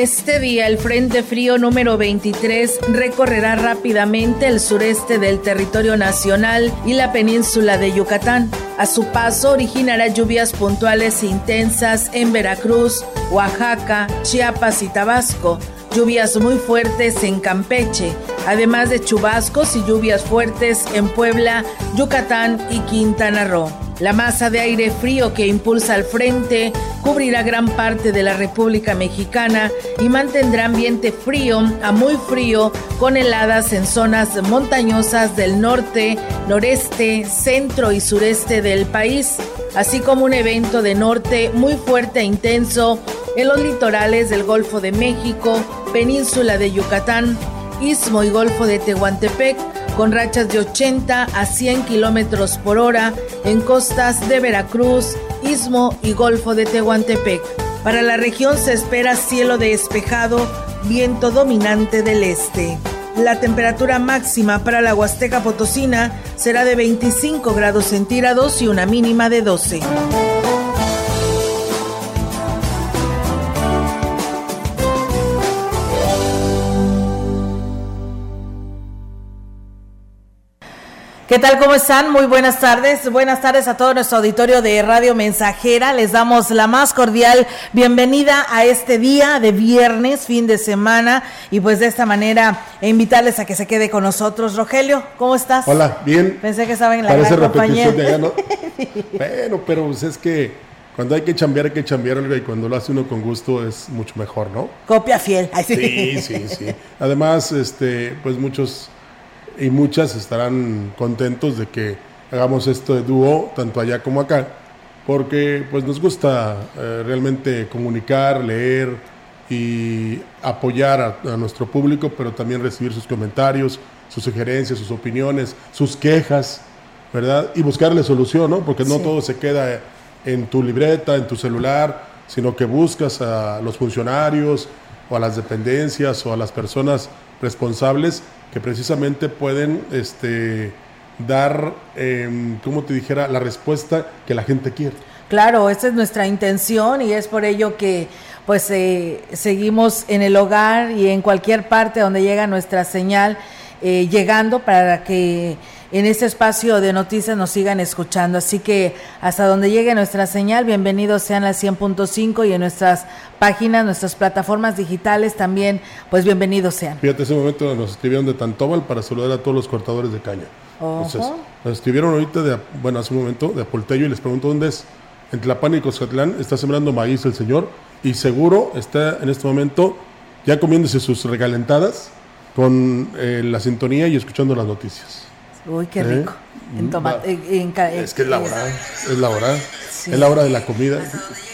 Este día el Frente Frío número 23 recorrerá rápidamente el sureste del territorio nacional y la península de Yucatán. A su paso originará lluvias puntuales intensas en Veracruz, Oaxaca, Chiapas y Tabasco, lluvias muy fuertes en Campeche, además de chubascos y lluvias fuertes en Puebla, Yucatán y Quintana Roo. La masa de aire frío que impulsa al frente cubrirá gran parte de la República Mexicana y mantendrá ambiente frío a muy frío con heladas en zonas montañosas del norte, noreste, centro y sureste del país, así como un evento de norte muy fuerte e intenso en los litorales del Golfo de México, península de Yucatán, Istmo y Golfo de Tehuantepec, con rachas de 80 a 100 kilómetros por hora en costas de Veracruz, Istmo y Golfo de Tehuantepec. Para la región se espera cielo despejado, viento dominante del este. La temperatura máxima para la Huasteca Potosina será de 25 grados centígrados y una mínima de 12. ¿Qué tal? ¿Cómo están? Muy buenas tardes. Buenas tardes a todo nuestro auditorio de Radio Mensajera. Les damos la más cordial bienvenida a este día de viernes, fin de semana. Y pues de esta manera invitarles a que se quede con nosotros. Rogelio, ¿cómo estás? Hola, bien. Pensé que estaba en la gran compañía. De allá, ¿no? bueno, pero pues es que cuando hay que chambear, hay que chambear, y cuando lo hace uno con gusto es mucho mejor, ¿no? Copia fiel. sí, sí, sí. Además, este, pues muchos y muchas estarán contentos de que hagamos esto de dúo, tanto allá como acá, porque pues nos gusta eh, realmente comunicar, leer y apoyar a, nuestro público, pero también recibir sus comentarios, sus sugerencias, sus opiniones, sus quejas, ¿verdad? Y buscarle solución, ¿no? Porque no todo se queda en tu libreta, en tu celular, sino que buscas a los funcionarios o a las dependencias o a las personas responsables que precisamente pueden este, dar, eh, como te dijera, la respuesta que la gente quiere. Claro, esa es nuestra intención y es por ello que pues eh, seguimos en el hogar y en cualquier parte donde llega nuestra señal eh, llegando para que en este espacio de noticias nos sigan escuchando. Así que hasta donde llegue nuestra señal, bienvenidos sean a 100.5 y en nuestras páginas, nuestras plataformas digitales también, pues bienvenidos sean. Fíjate, ese momento nos escribieron de Tantóbal para saludar a todos los cortadores de caña. Entonces, nos escribieron ahorita, de, bueno, hace un momento, de Apoltello y les pregunto dónde es. En Tlapán y Coscatlán está sembrando maíz el señor y seguro está en este momento ya comiéndose sus regalentadas con eh, la sintonía y escuchando las noticias. Uy, qué rico. En mm, tomate, es que es la hora, es la Es la hora de la comida.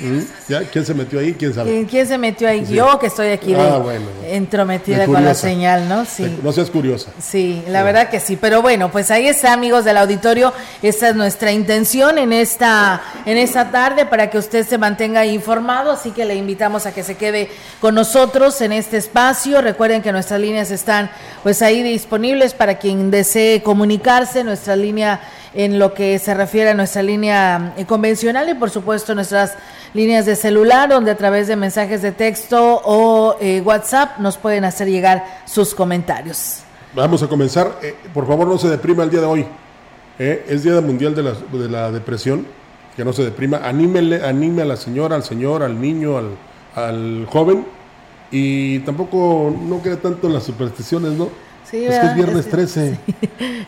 ¿Mm? ¿Ya? ¿Quién se metió ahí? ¿Quién sabe? ¿Quién, se metió ahí? Yo que estoy aquí ah, entrometida con la señal, ¿no? Sí. No seas curiosa. Sí, la verdad que sí. Pero bueno, pues ahí está, amigos del auditorio. Esta es nuestra intención en esta, en esta tarde para que usted se mantenga informado. Así que le invitamos a que se quede con nosotros en este espacio. Recuerden que nuestras líneas están pues ahí disponibles para quien desee comunicarse. Nuestra línea en lo que se refiere a nuestra línea eh, convencional y por supuesto nuestras líneas de celular donde a través de mensajes de texto o eh, WhatsApp nos pueden hacer llegar sus comentarios. Vamos a comenzar. Eh, por favor no se deprima el día de hoy. es Día Mundial de la, de la, Depresión. Que no se deprima. Anímele, anime a la señora, al señor, al niño, al, al joven. Y tampoco no quede tanto en las supersticiones, ¿no? Sí, es que es viernes 13.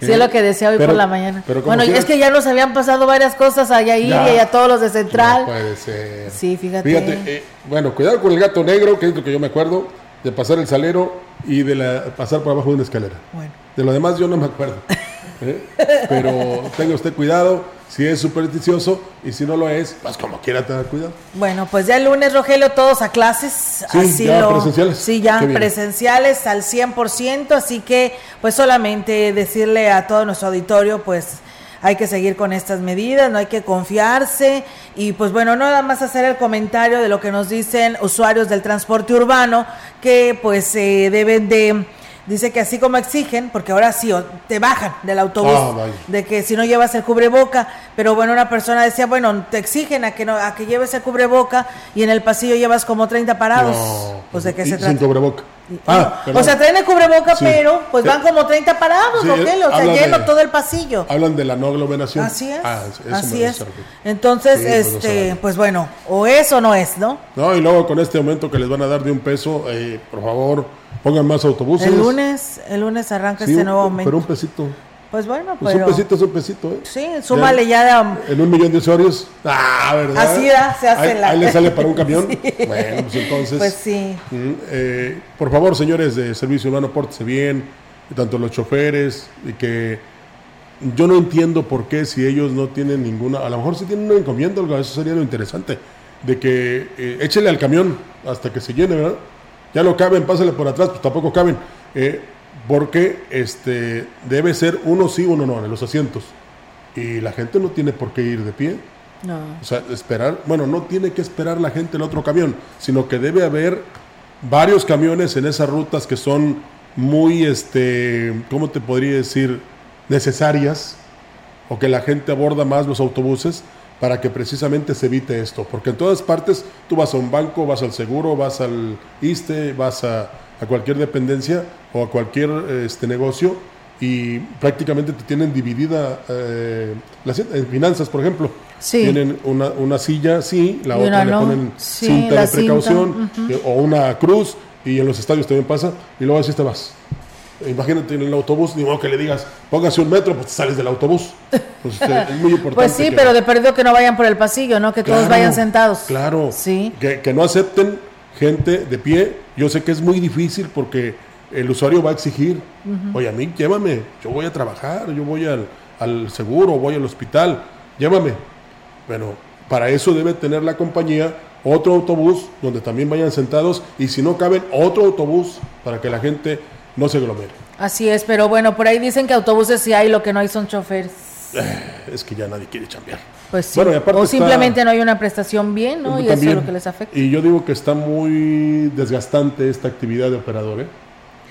Sí, es lo que decía hoy por la mañana. bueno, es que ya nos habían pasado varias cosas allá ahí y a todos los de Central. puede ser. Sí, fíjate. Fíjate, eh, bueno, cuidado con el gato negro, que es lo que yo me acuerdo. de pasar el salero y de la, pasar por abajo de una escalera. Bueno. De lo demás yo no me acuerdo. ¿eh? Pero tenga usted cuidado si es supersticioso y si no lo es, pues como quiera tener cuidado. Bueno, pues ya el lunes, Rogelio, todos a clases. Sí, así ya lo- presenciales. Sí, ya presenciales al 100%, así que pues solamente decirle a todo nuestro auditorio, pues hay que seguir con estas medidas, no hay que confiarse y pues bueno, nada más hacer el comentario de lo que nos dicen usuarios del transporte urbano que pues eh, deben de... Dice que así como exigen, porque ahora sí te bajan del autobús, Ah, de que si no llevas el cubreboca, pero bueno, una persona decía, bueno, te exigen a que no a que lleves el cubreboca y en el pasillo llevas como 30 parados. No, pues de qué se Sin trata. cubreboca. Y- Ah, o sea, traen el cubreboca, Sí. pero pues van como 30 parados, sí, Rogelio, o sea, lleno de- todo el pasillo. Hablan de la no aglomeración. Así es. Ah, así es. Entonces, Sí, pues, no este, vale. pues bueno, o es o no es, ¿no? No, y luego con este aumento que les van a dar de un peso, eh, por favor, pongan más autobuses. El lunes, el lunes arranca Sí, este nuevo aumento. Pero un pesito. Pues bueno, Pues pero un pesito es un pesito, ¿eh? sí, súmale ya, um, En un millón de usuarios. Ah, ¿verdad? Así ya se hace ahí, la- ahí le sale para un camión. Sí. Bueno, pues entonces. pues sí. mm, eh, por favor, señores de Servicio Humano, pórtense bien, tanto los choferes, y que yo no entiendo por qué si ellos no tienen ninguna, a lo mejor si tienen una encomienda, eso sería lo interesante, de que eh, échele al camión hasta que se llene, ¿verdad? Ya no caben, pásale por atrás, pues tampoco caben, eh, porque este debe ser uno sí, uno no, en los asientos. Y la gente no tiene por qué ir de pie. No. O sea, esperar, bueno, no tiene que esperar la gente el otro camión, sino que debe haber varios camiones en esas rutas que son muy, este, ¿cómo te podría decir? Necesarias, o que la gente aborda más los autobuses para que precisamente se evite esto. Porque en todas partes tú vas a un banco, vas al seguro, vas al ISTE, vas a, a cualquier dependencia o a cualquier este, negocio y prácticamente te tienen dividida eh, las en finanzas, por ejemplo. Sí. Tienen una, una silla, sí, la Y otra le ponen Sí, cinta de precaución cinta, eh, o una cruz y en los estadios también pasa y luego así te vas. Imagínate en el autobús, ni modo que le digas, póngase un metro, pues te sales del autobús. Pues, eh, es muy importante. Pues sí, que- pero de perdido que no vayan por el pasillo, ¿no? Que todos vayan sentados. Claro. Sí. Que, que no acepten gente de pie. Yo sé que es muy difícil porque el usuario va a exigir, oye, a mí llévame, yo voy a trabajar, yo voy al, al seguro, voy al hospital, llévame. Bueno, para eso debe tener la compañía otro autobús donde también vayan sentados y si no caben, otro autobús para que la gente no se aglomere. Así es, pero bueno, por ahí dicen que autobuses sí hay, lo que no hay son choferes. Es que ya nadie quiere chambear. Pues sí. Bueno, y aparte o está- simplemente no hay una prestación bien, ¿no? Y eso es lo que les afecta. Y yo digo que está muy desgastante esta actividad de operador. ¿eh?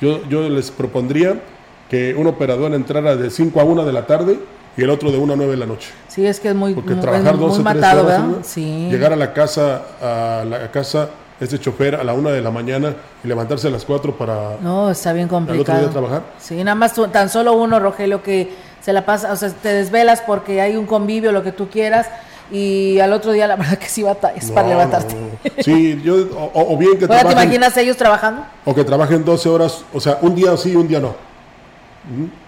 Yo, yo les propondría que un operador entrara de 5 a 1 de la tarde y el otro de 1 a 9 de la noche. Sí, es que es muy, Porque muy, trabajar muy 12, 13 matado, horas, ¿verdad? Sí. llegar a la casa, a la casa, este chofer a la 1 de la mañana y levantarse a las 4 para No, está bien al otro complicado. día trabajar. Sí, nada más tú- tan solo uno, Rogelio, que se la pasa, o sea, te desvelas porque hay un convivio, lo que tú quieras, y al otro día la verdad que sí batallas para No, levantarte. no, no. Sí, yo, o, o bien que Ahora, ¿te trabajen, imaginas ellos trabajando? o que trabajen 12 horas, o sea, un día sí y un día no.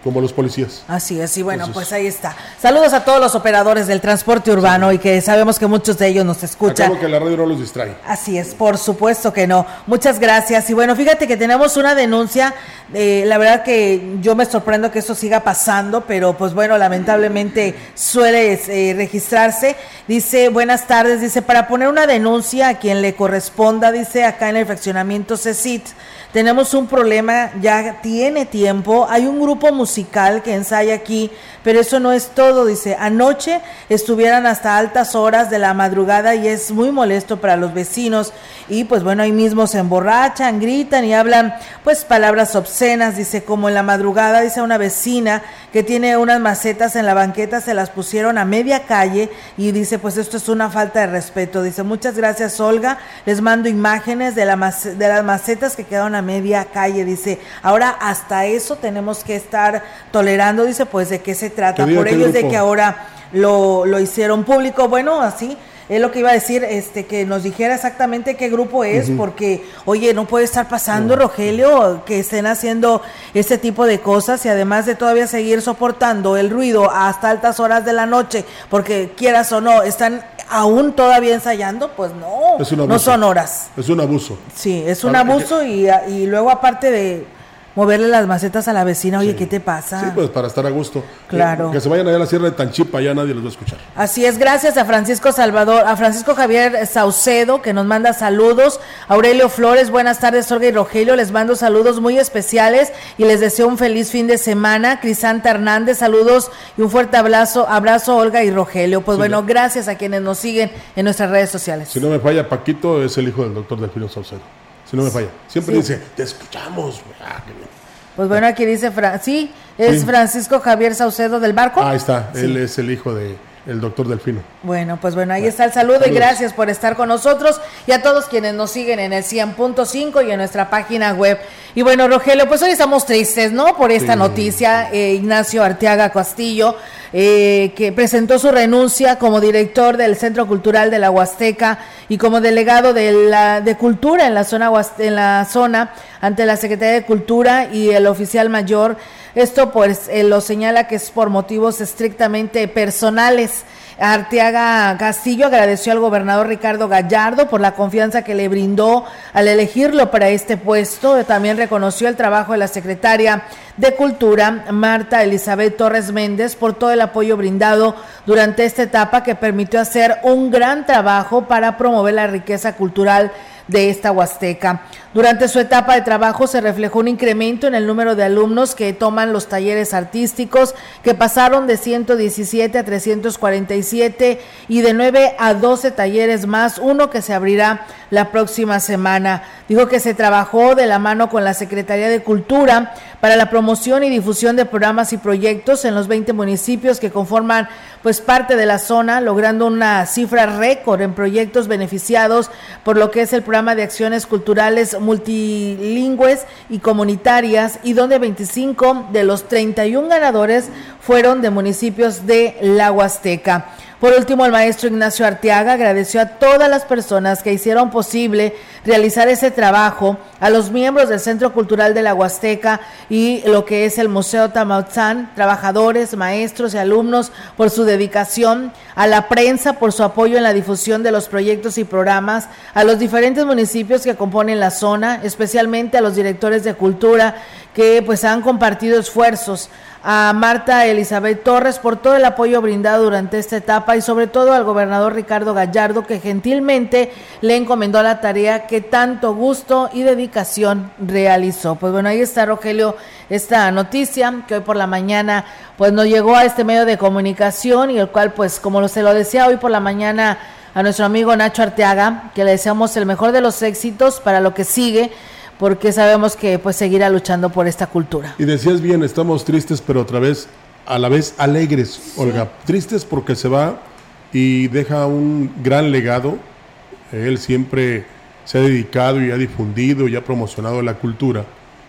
Como los policías. Así es, y bueno, Entonces- pues ahí está. Saludos a todos los operadores del transporte urbano y que sabemos que muchos de ellos nos escuchan. Acabo que la radio no los distrae. Así es, por supuesto que no. Muchas gracias. Y bueno, fíjate que tenemos una denuncia. eh, la verdad que yo me sorprendo que esto siga pasando, pero pues bueno, lamentablemente suele eh, registrarse. Dice, buenas tardes, dice, para poner una denuncia a quien le corresponda, dice acá en el fraccionamiento CECIT. Tenemos un problema, ya tiene tiempo. Hay un grupo musical que ensaya aquí, pero eso no es todo. Dice, anoche estuvieran hasta altas horas de la madrugada y es muy molesto para los vecinos. Y pues bueno, ahí mismo se emborrachan, gritan y hablan pues palabras obscenas. Dice, como en la madrugada, dice una vecina que tiene unas macetas en la banqueta, se las pusieron a media calle y dice, pues esto es una falta de respeto. Dice, muchas gracias Olga, les mando imágenes de, la de las macetas que quedaron a media calle. Dice, ahora hasta eso tenemos que estar tolerando. Dice, pues de qué se trata. Por ello es de que ahora lo, lo hicieron público. Bueno, así. es lo que iba a decir, este, que nos dijera exactamente qué grupo es, porque, oye, no puede estar pasando, Rogelio, que estén haciendo este tipo de cosas y además de todavía seguir soportando el ruido hasta altas horas de la noche, porque quieras o no, están aún todavía ensayando, pues no, no son horas. Es un abuso. Sí, es un abuso y, y luego aparte de moverle las macetas a la vecina, oye, ¿qué te pasa? Sí, pues para estar a gusto. Claro. Que, se vayan allá a la Sierra de Tanchipa, ya nadie los va a escuchar. Así es, gracias a Francisco Salvador, a Francisco Javier Saucedo, que nos manda saludos. Aurelio Flores, buenas tardes, Olga y Rogelio, les mando saludos muy especiales y les deseo un feliz fin de semana. Crisanta Hernández, saludos y un fuerte abrazo, abrazo Olga y Rogelio. Pues bueno, gracias a quienes nos siguen en nuestras redes sociales. Si no me falla, Paquito es el hijo del doctor Delfino Saucedo si no me falla. Siempre dice, te escuchamos. Ah, pues bueno, aquí dice, sí, es Francisco Javier Saucedo del Barco. ahí está, él es el hijo de el doctor Delfino. Bueno, pues bueno, ahí está el saludo y gracias por estar con nosotros y a todos quienes nos siguen en el 100.5 y en nuestra página web. Y bueno, Rogelio, pues hoy estamos tristes, ¿no? Por esta noticia, eh, Ignacio Arteaga Castillo, eh, que presentó su renuncia como director del Centro Cultural de la Huasteca y como delegado de, la, de Cultura en la zona, en la zona ante la Secretaría de Cultura y el oficial mayor esto pues eh, lo señala que es por motivos estrictamente personales. Arteaga Castillo agradeció al gobernador Ricardo Gallardo por la confianza que le brindó al elegirlo para este puesto. También reconoció el trabajo de la secretaria de Cultura, Marta Elizabeth Torres Méndez, por todo el apoyo brindado durante esta etapa que permitió hacer un gran trabajo para promover la riqueza cultural de esta Huasteca. Durante su etapa de trabajo se reflejó un incremento en el número de alumnos que toman los talleres artísticos, que pasaron de 117 a 347 y de 9 a 12 talleres más, uno que se abrirá la próxima semana. Dijo que se trabajó de la mano con la Secretaría de Cultura para la promoción y difusión de programas y proyectos en los 20 municipios que conforman pues parte de la zona, logrando una cifra récord en proyectos beneficiados por lo que es el programa de acciones culturales multilingües y comunitarias y donde 25 de los 31 ganadores fueron de municipios de la Huasteca. Por último, el maestro Ignacio Arteaga agradeció a todas las personas que hicieron posible realizar ese trabajo, a los miembros del Centro Cultural de la Huasteca y lo que es el Museo Tamautzán, trabajadores, maestros y alumnos por su dedicación, a la prensa por su apoyo en la difusión de los proyectos y programas, a los diferentes municipios que componen la zona, especialmente a los directores de cultura que pues han compartido esfuerzos a Marta Elizabeth Torres por todo el apoyo brindado durante esta etapa y sobre todo al gobernador Ricardo Gallardo que gentilmente le encomendó la tarea que tanto gusto y dedicación realizó. Pues bueno, ahí está Rogelio esta noticia que hoy por la mañana pues nos llegó a este medio de comunicación y el cual pues como se lo decía hoy por la mañana a nuestro amigo Nacho Arteaga, que le deseamos el mejor de los éxitos para lo que sigue porque sabemos que pues seguirá luchando por esta cultura. Y decías bien, estamos tristes, pero otra vez, a la vez alegres, Olga. Tristes porque se va y deja un gran legado. Él siempre se ha dedicado y ha difundido y ha promocionado la cultura.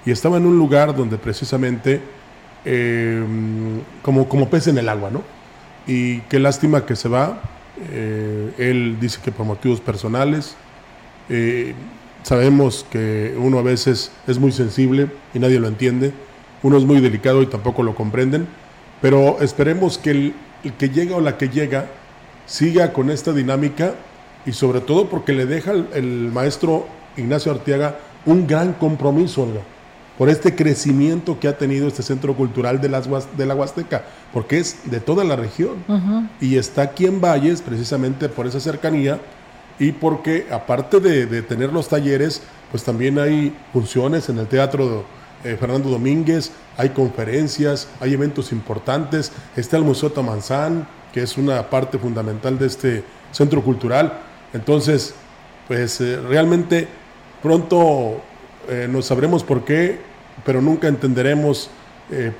Y estaba en un lugar donde precisamente, eh, como, como pez en el agua, ¿no? Y qué lástima que se va. Eh, él dice que por motivos personales. Eh, Sabemos que uno a veces es muy sensible y nadie lo entiende, uno es muy delicado y tampoco lo comprenden, pero esperemos que el, que llega o la que llega siga con esta dinámica y sobre todo porque le deja el, maestro Ignacio Arteaga un gran compromiso, por este crecimiento que ha tenido este centro cultural de, las, de la Huasteca, porque es de toda la región. Y está aquí en Valles precisamente por esa cercanía y porque aparte de, tener los talleres, pues también hay funciones en el Teatro eh, Fernando Domínguez, hay conferencias, hay eventos importantes, está el Museo Tamanzán, que es una parte fundamental de este centro cultural. Entonces, pues eh, realmente pronto eh, nos sabremos por qué, pero nunca entenderemos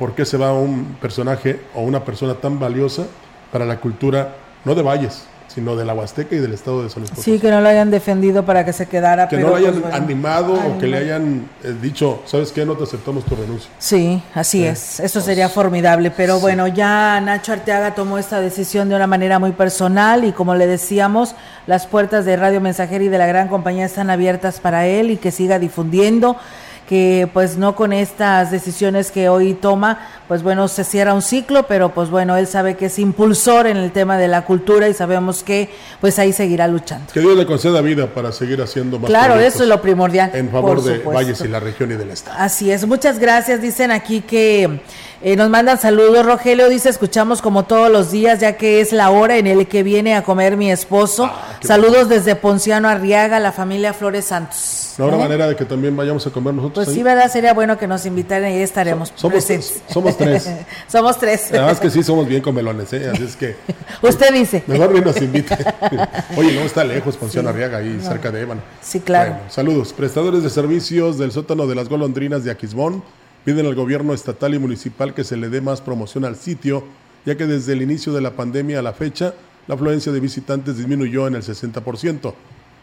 por qué se va un personaje o una persona tan valiosa para la cultura, no de Valles, sino de la Huasteca y del estado de San Luis Sí, que no lo hayan defendido para que se quedara. Que no lo hayan pues, animado o que le hayan eh, dicho, ¿sabes qué? No te aceptamos tu renuncia. Sí, así es. Eso sería formidable. Pero bueno, ya Nacho Arteaga tomó esta decisión de una manera muy personal y como le decíamos, las puertas de Radio Mensajera y de la gran compañía están abiertas para él y que siga difundiendo que pues no con estas decisiones que hoy toma, pues bueno, se cierra un ciclo, pero pues bueno, él sabe que es impulsor en el tema de la cultura y sabemos que pues ahí seguirá luchando. Que Dios le conceda vida para seguir haciendo más. Claro, eso es lo primordial. En favor de Valles y la región y del Estado. Así es, muchas gracias. Dicen aquí que eh, nos mandan saludos. Rogelio dice, escuchamos como todos los días, ya que es la hora en el que viene a comer mi esposo. Ah, saludos desde Ponciano Arriaga, la familia Flores Santos. No habrá manera de que también vayamos a comer nosotros. Pues sí, ¿verdad? Sería bueno que nos invitaran y ahí estaremos somos, presentes. Somos tres. somos tres. Además que sí, somos bien comelones, ¿eh? Así es que... Usted dice. Mejor bien nos invite. Oye, no está lejos, Ponciano Arriaga, ahí cerca de Ébano. Sí, claro. saludos. Prestadores de servicios del sótano de las golondrinas de Aquismón piden al gobierno estatal y municipal que se le dé más promoción al sitio, ya que desde el inicio de la pandemia a la fecha, la afluencia de visitantes disminuyó en el 60%.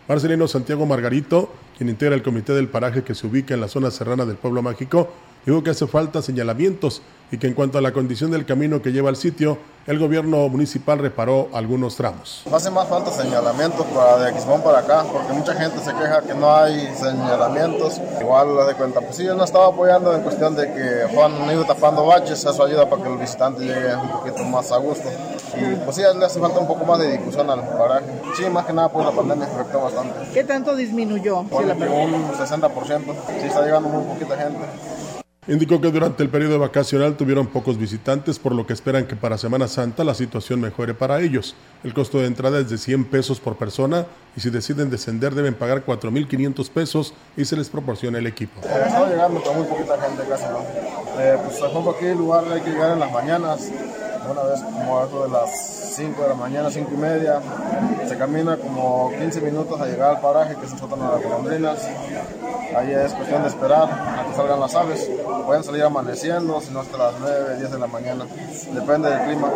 Marcelino Santiago Margarito, quien integra el comité del paraje que se ubica en la zona serrana del pueblo mágico, dijo que hace falta señalamientos y que en cuanto a la condición del camino que lleva al sitio, el gobierno municipal reparó algunos tramos. Hace más falta señalamientos para de Aquismón para acá, porque mucha gente se queja que no hay señalamientos. Igual lo de cuenta, pues sí, él nos estaba apoyando en cuestión de que Juan ido tapando baches, eso ayuda para que el visitante llegue un poquito más a gusto. Y pues sí, le hace falta un poco más de difusión al paraje. Sí, más que nada por la pandemia afectó bastante. ¿Qué tanto disminuyó? Por un 60%, sí está llegando muy poquita gente. Indicó que durante el periodo vacacional tuvieron pocos visitantes, por lo que esperan que para Semana Santa la situación mejore para ellos. El costo de entrada es de 100 pesos por persona y si deciden descender deben pagar 4.500 pesos y se les proporciona el equipo. Eh, llegando con muy poquita gente casi, ¿no? Eh, pues ejemplo aquí el lugar hay que llegar en las mañanas, una vez como a eso de las 5 de la mañana, 5 y media. Se camina como 15 minutos a llegar al paraje que es sótano de las colombrinas. Ahí es cuestión de esperar a que salgan las aves. Pueden salir amaneciendo, si no hasta las 9, 10 de la mañana. Depende del clima.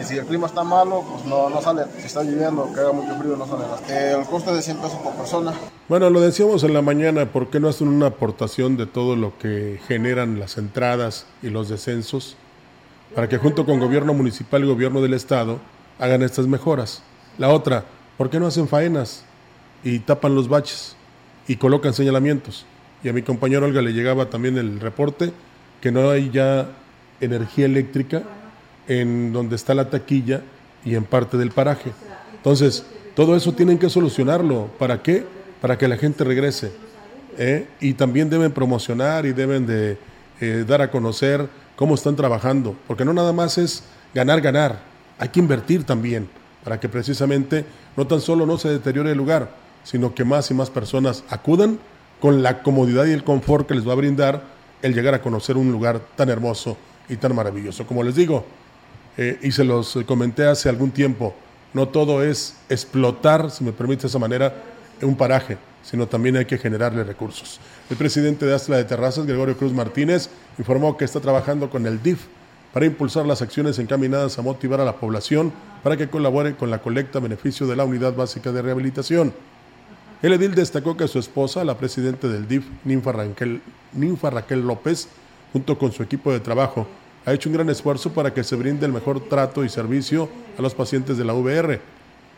Y si el clima está malo, pues no, no sale. Si está lloviendo, que haga mucho frío, no sale. El coste es de 100 pesos por persona. Bueno, lo decíamos en la mañana, ¿por qué no hacen una aportación de todo lo que generan las entradas y los descensos? Para que junto con gobierno municipal y gobierno del estado hagan estas mejoras. La otra, ¿por qué no hacen faenas y tapan los baches y colocan señalamientos? Y a mi compañero Olga le llegaba también el reporte que no hay ya energía eléctrica en donde está la taquilla y en parte del paraje. Entonces, todo eso tienen que solucionarlo. ¿Para qué? Para que la gente regrese. ¿eh? Y también deben promocionar y deben de eh, dar a conocer cómo están trabajando, porque no nada más es ganar, ganar, hay que invertir también para que precisamente no tan solo no se deteriore el lugar, sino que más y más personas acudan con la comodidad y el confort que les va a brindar el llegar a conocer un lugar tan hermoso y tan maravilloso. Como les digo, eh, y se los comenté hace algún tiempo, no todo es explotar, si me permite esa manera, un paraje, sino también hay que generarle recursos. El presidente de Astla de Terrazas, Gregorio Cruz Martínez, informó que está trabajando con el DIF para impulsar las acciones encaminadas a motivar a la población para que colabore con la colecta a beneficio de la Unidad Básica de Rehabilitación. El edil destacó que su esposa, la presidenta del DIF, Ninfa Raquel, Ninfa Raquel López, junto con su equipo de trabajo, ha hecho un gran esfuerzo para que se brinde el mejor trato y servicio a los pacientes de la VR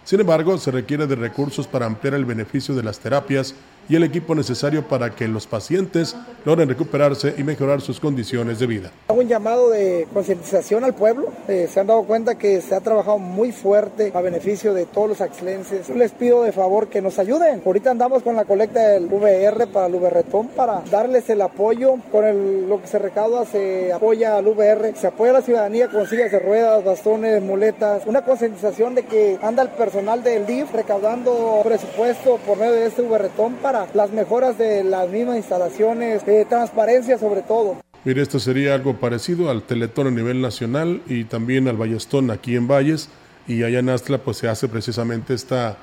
sin embargo, se requiere de recursos para ampliar el beneficio de las terapias y el equipo necesario para que los pacientes logren recuperarse y mejorar sus condiciones de vida. Hago un llamado de concientización al pueblo. Eh, se han dado cuenta que se ha trabajado muy fuerte a beneficio de todos los axilenses. Les pido de favor que nos ayuden. Ahorita andamos con la colecta del VR para el VRTOM para darles el apoyo. Con lo que se recauda se apoya al VR, se apoya a la ciudadanía con sillas de ruedas, bastones, muletas. Una concientización de que anda el personal del DIF recaudando presupuesto por medio de este VRTOM para las mejoras de las mismas instalaciones, de transparencia sobre todo. Mire, esto sería algo parecido al Teletón a nivel nacional y también al Ballestón aquí en Valles y allá en Astla pues se hace precisamente esta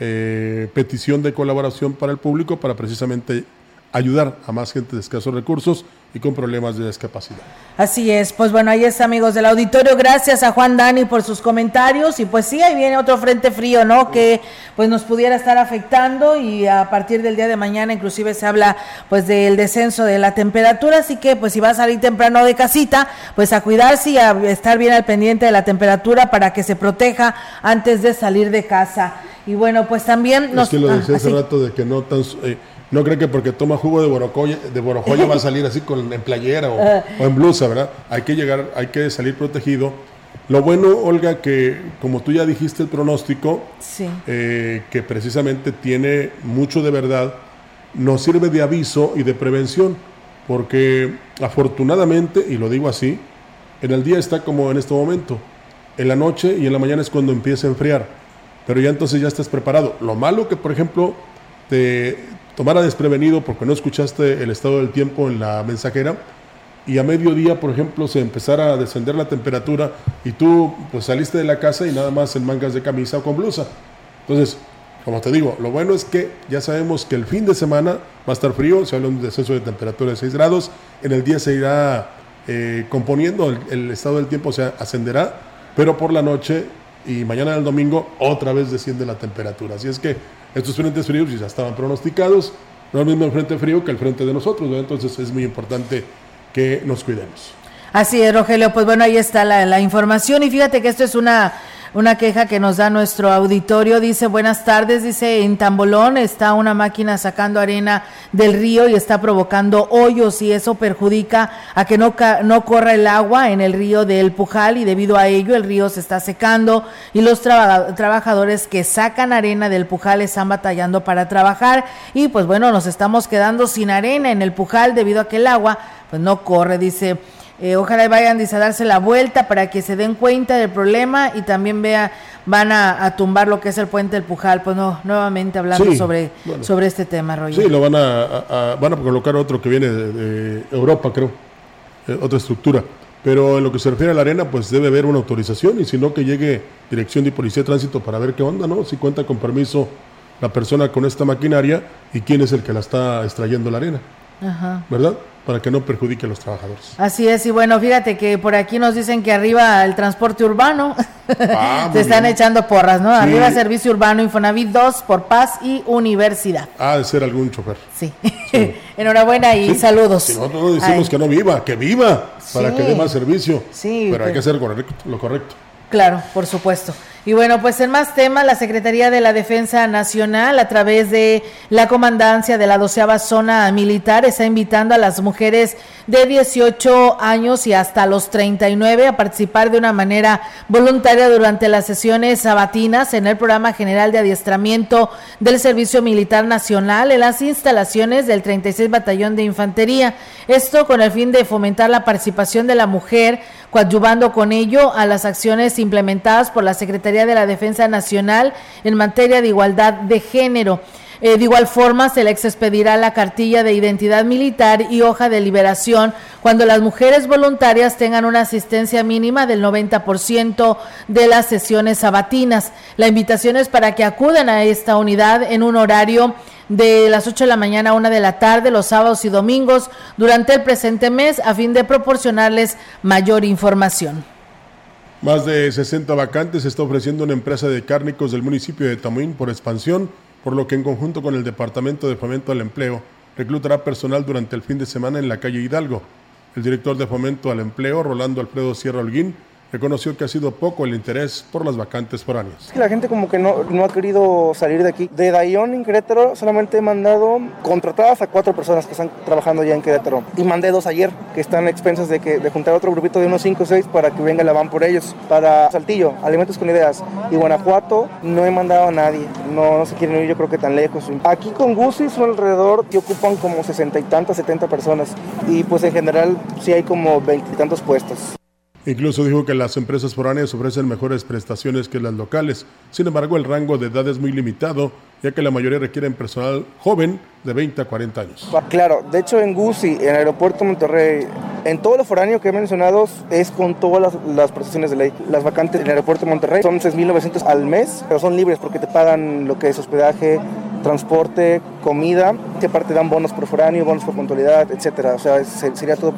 eh, petición de colaboración para el público para precisamente ayudar a más gente de escasos recursos y con problemas de discapacidad. Así es, pues bueno, ahí está amigos del auditorio, gracias a Juan Dani por sus comentarios. Y pues sí, ahí viene otro frente frío, ¿no? Que pues nos pudiera estar afectando. Y a partir del día de mañana inclusive se habla pues del descenso de la temperatura, así que pues si va a salir temprano de casita, pues a cuidarse y a estar bien al pendiente de la temperatura para que se proteja antes de salir de casa. Y bueno, pues también nos... Es que lo decía ah, hace rato de que no tan... Eh, no cree que porque toma jugo de borocoya, de va a salir así con, en playera o, en blusa, ¿verdad? Hay que llegar, hay que salir protegido. Lo bueno, Olga, que como tú ya dijiste el pronóstico, eh, que precisamente tiene mucho de verdad, nos sirve de aviso y de prevención, porque afortunadamente, y lo digo así, en el día está como en este momento, en la noche y en la mañana es cuando empieza a enfriar, pero ya entonces ya estás preparado. Lo malo que, por ejemplo, te, tomara desprevenido porque no escuchaste el estado del tiempo en la mensajera y a mediodía, por ejemplo, se empezara a descender la temperatura y tú pues saliste de la casa y nada más en mangas de camisa o con blusa. Entonces, como te digo, lo bueno es que ya sabemos que el fin de semana va a estar frío, se habla de un descenso de temperatura de 6 grados, en el día se irá eh, componiendo, el, el, estado del tiempo se ascenderá, pero por la noche y mañana el domingo otra vez desciende la temperatura. Así es que estos frentes fríos ya estaban pronosticados, no es el mismo frente frío que el frente de nosotros, entonces es muy importante que nos cuidemos. Así es, Rogelio, pues bueno, ahí está la, la información y fíjate que esto es una una queja que nos da nuestro auditorio. Dice, buenas tardes, dice, en Tambolón está una máquina sacando arena del río y está provocando hoyos y eso perjudica a que no, no corra el agua en el río del Pujal y debido a ello el río se está secando y los trabajadores que sacan arena del Pujal están batallando para trabajar y pues bueno, nos estamos quedando sin arena en el Pujal debido a que el agua pues no corre, dice. Eh, ojalá vayan a darse la vuelta para que se den cuenta del problema y también vea, van a, tumbar lo que es el puente del Pujal. Pues no, nuevamente hablando sobre, sobre este tema, Roger. Sí, lo van a, van a colocar otro que viene de, Europa, creo, eh, otra estructura. Pero en lo que se refiere a la arena, pues debe haber una autorización y si no, que llegue Dirección de Policía de Tránsito para ver qué onda, ¿no? Si cuenta con permiso la persona con esta maquinaria y quién es el que la está extrayendo la arena. Ajá. ¿Verdad? Para que no perjudique a los trabajadores. Así es, y bueno, fíjate que por aquí nos dicen que arriba el transporte urbano, ah, se están echando porras, ¿no? Arriba Servicio Urbano Infonavit 2 por Paz y Universidad. Ah, de ser algún chofer. Sí. Enhorabuena y saludos. Si nosotros decimos que no viva, que viva, para que dé más servicio. Sí. Pero hay que hacer lo correcto. Claro, por supuesto. Y bueno, pues en más temas, la Secretaría de la Defensa Nacional, a través de la comandancia de la doceava zona militar, está invitando a las mujeres de 18 años y hasta los 39 a participar de una manera voluntaria durante las sesiones sabatinas en el programa general de adiestramiento del Servicio Militar Nacional en las instalaciones del 36 Batallón de Infantería. Esto con el fin de fomentar la participación de la mujer, coadyuvando con ello a las acciones implementadas por la Secretaría de la Defensa Nacional en materia de igualdad de género. Eh, de igual forma, se le expedirá la cartilla de identidad militar y hoja de liberación cuando las mujeres voluntarias tengan una asistencia mínima del 90% de las sesiones sabatinas. La invitación es para que acudan a esta unidad en un horario de las 8 de la mañana a 1 de la tarde, los sábados y domingos, durante el presente mes, a fin de proporcionarles mayor información. Más de 60 vacantes está ofreciendo una empresa de cárnicos del municipio de Tamuín por expansión, por lo que en conjunto con el Departamento de Fomento al Empleo reclutará personal durante el fin de semana en la calle Hidalgo. El director de Fomento al Empleo, Rolando Alfredo Sierra Holguín, reconoció que ha sido poco el interés por las vacantes foráneas. Es que la gente como que no, no ha querido salir de aquí. De Dayón en Querétaro solamente he mandado contratadas a cuatro personas que están trabajando ya en Querétaro. Y mandé dos ayer, que están a expensas de, que, de juntar otro grupito de unos cinco o seis para que venga la van por ellos. Para Saltillo, Alimentos con Ideas. Y Guanajuato no he mandado a nadie. No, no se quieren ir yo creo que tan lejos. Aquí con Gusi son alrededor que ocupan como sesenta y tantas, setenta personas. Y pues en general sí hay como veintitantos puestos. Incluso dijo que las empresas foráneas ofrecen mejores prestaciones que las locales. Sin embargo, el rango de edad es muy limitado, ya que la mayoría requieren personal joven de 20 a 40 años. Claro, de hecho en GUSI, en el aeropuerto Monterrey, en todo lo foráneo que he mencionado es con todas las, prestaciones de ley. Las vacantes en el aeropuerto Monterrey son 6.900 al mes, pero son libres porque te pagan lo que es hospedaje, transporte, comida, que aparte dan bonos por foráneo, bonos por puntualidad, etcétera. O sea, sería todo.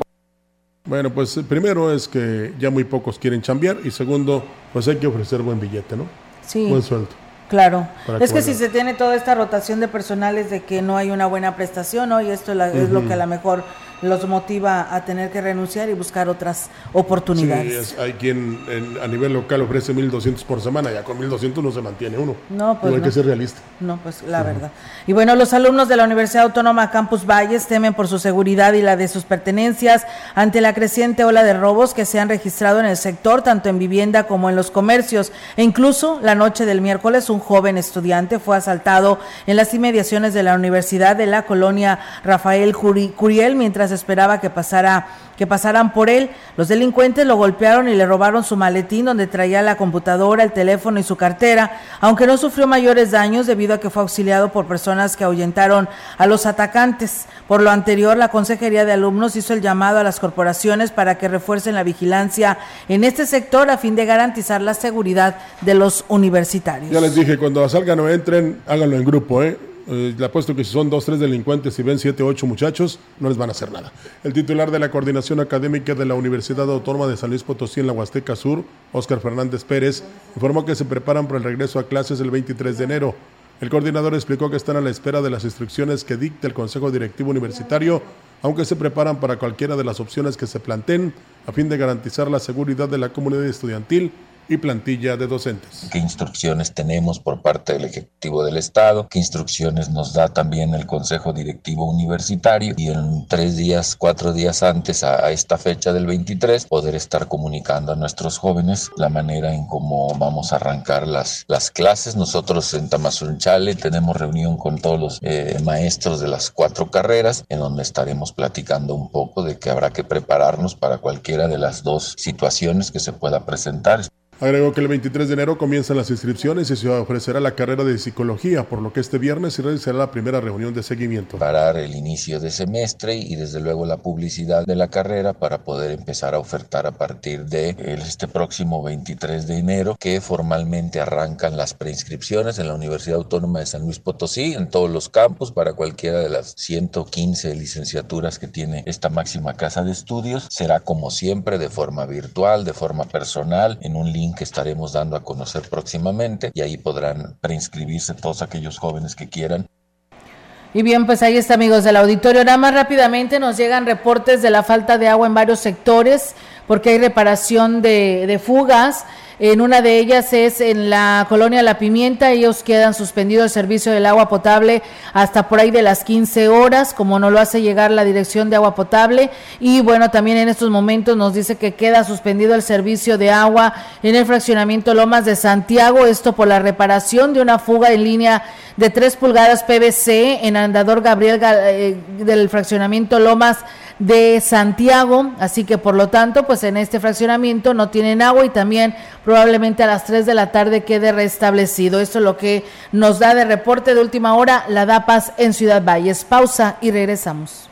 Bueno, pues primero es que ya muy pocos quieren chambear y segundo, pues hay que ofrecer buen billete, ¿no? Sí. Buen sueldo. Claro. Es que si se tiene toda esta rotación de personales de que no hay una buena prestación, ¿no? Y esto es lo que a lo mejor los motiva a tener que renunciar y buscar otras oportunidades. Sí, hay quien a nivel local ofrece 1.200 por semana, ya con 1.200 no se mantiene uno. No, pues. hay que ser realista. No, pues la verdad. Y bueno, los alumnos de la Universidad Autónoma Campus Valles temen por su seguridad y la de sus pertenencias ante la creciente ola de robos que se han registrado en el sector, tanto en vivienda como en los comercios. E incluso la noche del miércoles, un joven estudiante fue asaltado en las inmediaciones de la Universidad de la colonia Rafael Curiel mientras esperaba que pasara que pasaran por él. Los delincuentes lo golpearon y le robaron su maletín donde traía la computadora, el teléfono y su cartera, aunque no sufrió mayores daños debido a que fue auxiliado por personas que ahuyentaron a los atacantes. Por lo anterior, la Consejería de Alumnos hizo el llamado a las corporaciones para que refuercen la vigilancia en este sector a fin de garantizar la seguridad de los universitarios. Ya les dije, cuando salgan o entren, háganlo en grupo, ¿eh? Eh, le apuesto que si son dos, tres delincuentes y ven siete, ocho muchachos, no les van a hacer nada. El titular de la Coordinación Académica de la Universidad Autónoma de San Luis Potosí en la Huasteca Sur, Óscar Fernández Pérez, informó que se preparan para el regreso a clases el 23 de enero. El coordinador explicó que están a la espera de las instrucciones que dicte el Consejo Directivo Universitario, aunque se preparan para cualquiera de las opciones que se planteen a fin de garantizar la seguridad de la comunidad estudiantil y plantilla de docentes. ¿Qué instrucciones tenemos por parte del Ejecutivo del Estado? ¿Qué instrucciones nos da también el Consejo Directivo Universitario? Y en tres días, cuatro días antes a, esta fecha del 23, poder estar comunicando a nuestros jóvenes la manera en cómo vamos a arrancar las, las clases. Nosotros en Tamazunchale tenemos reunión con todos los eh, maestros de las cuatro carreras, en donde estaremos platicando un poco de que habrá que prepararnos para cualquiera de las dos situaciones que se pueda presentar. Agregó que el 23 de enero comienzan las inscripciones y se ofrecerá la carrera de psicología, por lo que este viernes se realizará la primera reunión de seguimiento. Parar el inicio de semestre y desde luego la publicidad de la carrera para poder empezar a ofertar a partir de este próximo 23 de enero, que formalmente arrancan las preinscripciones en la Universidad Autónoma de San Luis Potosí, en todos los campos, para cualquiera de las 115 licenciaturas que tiene esta máxima casa de estudios. Será como siempre de forma virtual, de forma personal, en un link que estaremos dando a conocer próximamente y ahí podrán preinscribirse todos aquellos jóvenes que quieran. Y bien, pues ahí está, amigos del auditorio. Nada más rápidamente nos llegan reportes de la falta de agua en varios sectores porque hay reparación de, de fugas en una de ellas es en la colonia La Pimienta. Ellos quedan suspendido el servicio del agua potable hasta por ahí de las 15 horas, como no lo hace llegar la Dirección de Agua Potable. Y bueno, también en estos momentos nos dice que queda suspendido el servicio de agua en el fraccionamiento Lomas de Santiago. Esto por la reparación de una fuga en línea de 3 pulgadas PVC en Andador Gabriel eh, del fraccionamiento Lomas de Santiago, así que por lo tanto, pues en este fraccionamiento no tienen agua y también probablemente a las 3 de la tarde quede restablecido. Esto es lo que nos da de reporte de última hora la DAPAS en Ciudad Valles. Pausa y regresamos.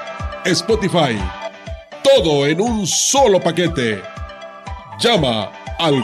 Spotify. Todo en un solo paquete. Llama al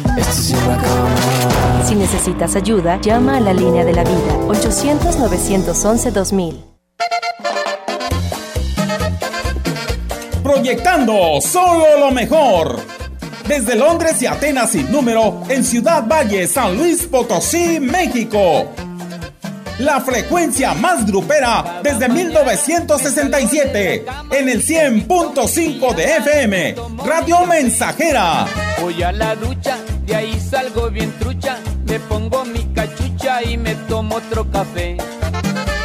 Si necesitas ayuda, llama a la línea de la vida 800-911-2000. Proyectando solo lo mejor. Desde Londres y Atenas sin número, en Ciudad Valle, San Luis Potosí, México. La frecuencia más grupera desde 1967 en el 100.5 de FM, Radio Mensajera. Voy a la ducha, de ahí salgo bien trucha, me pongo mi cachucha y me tomo otro café.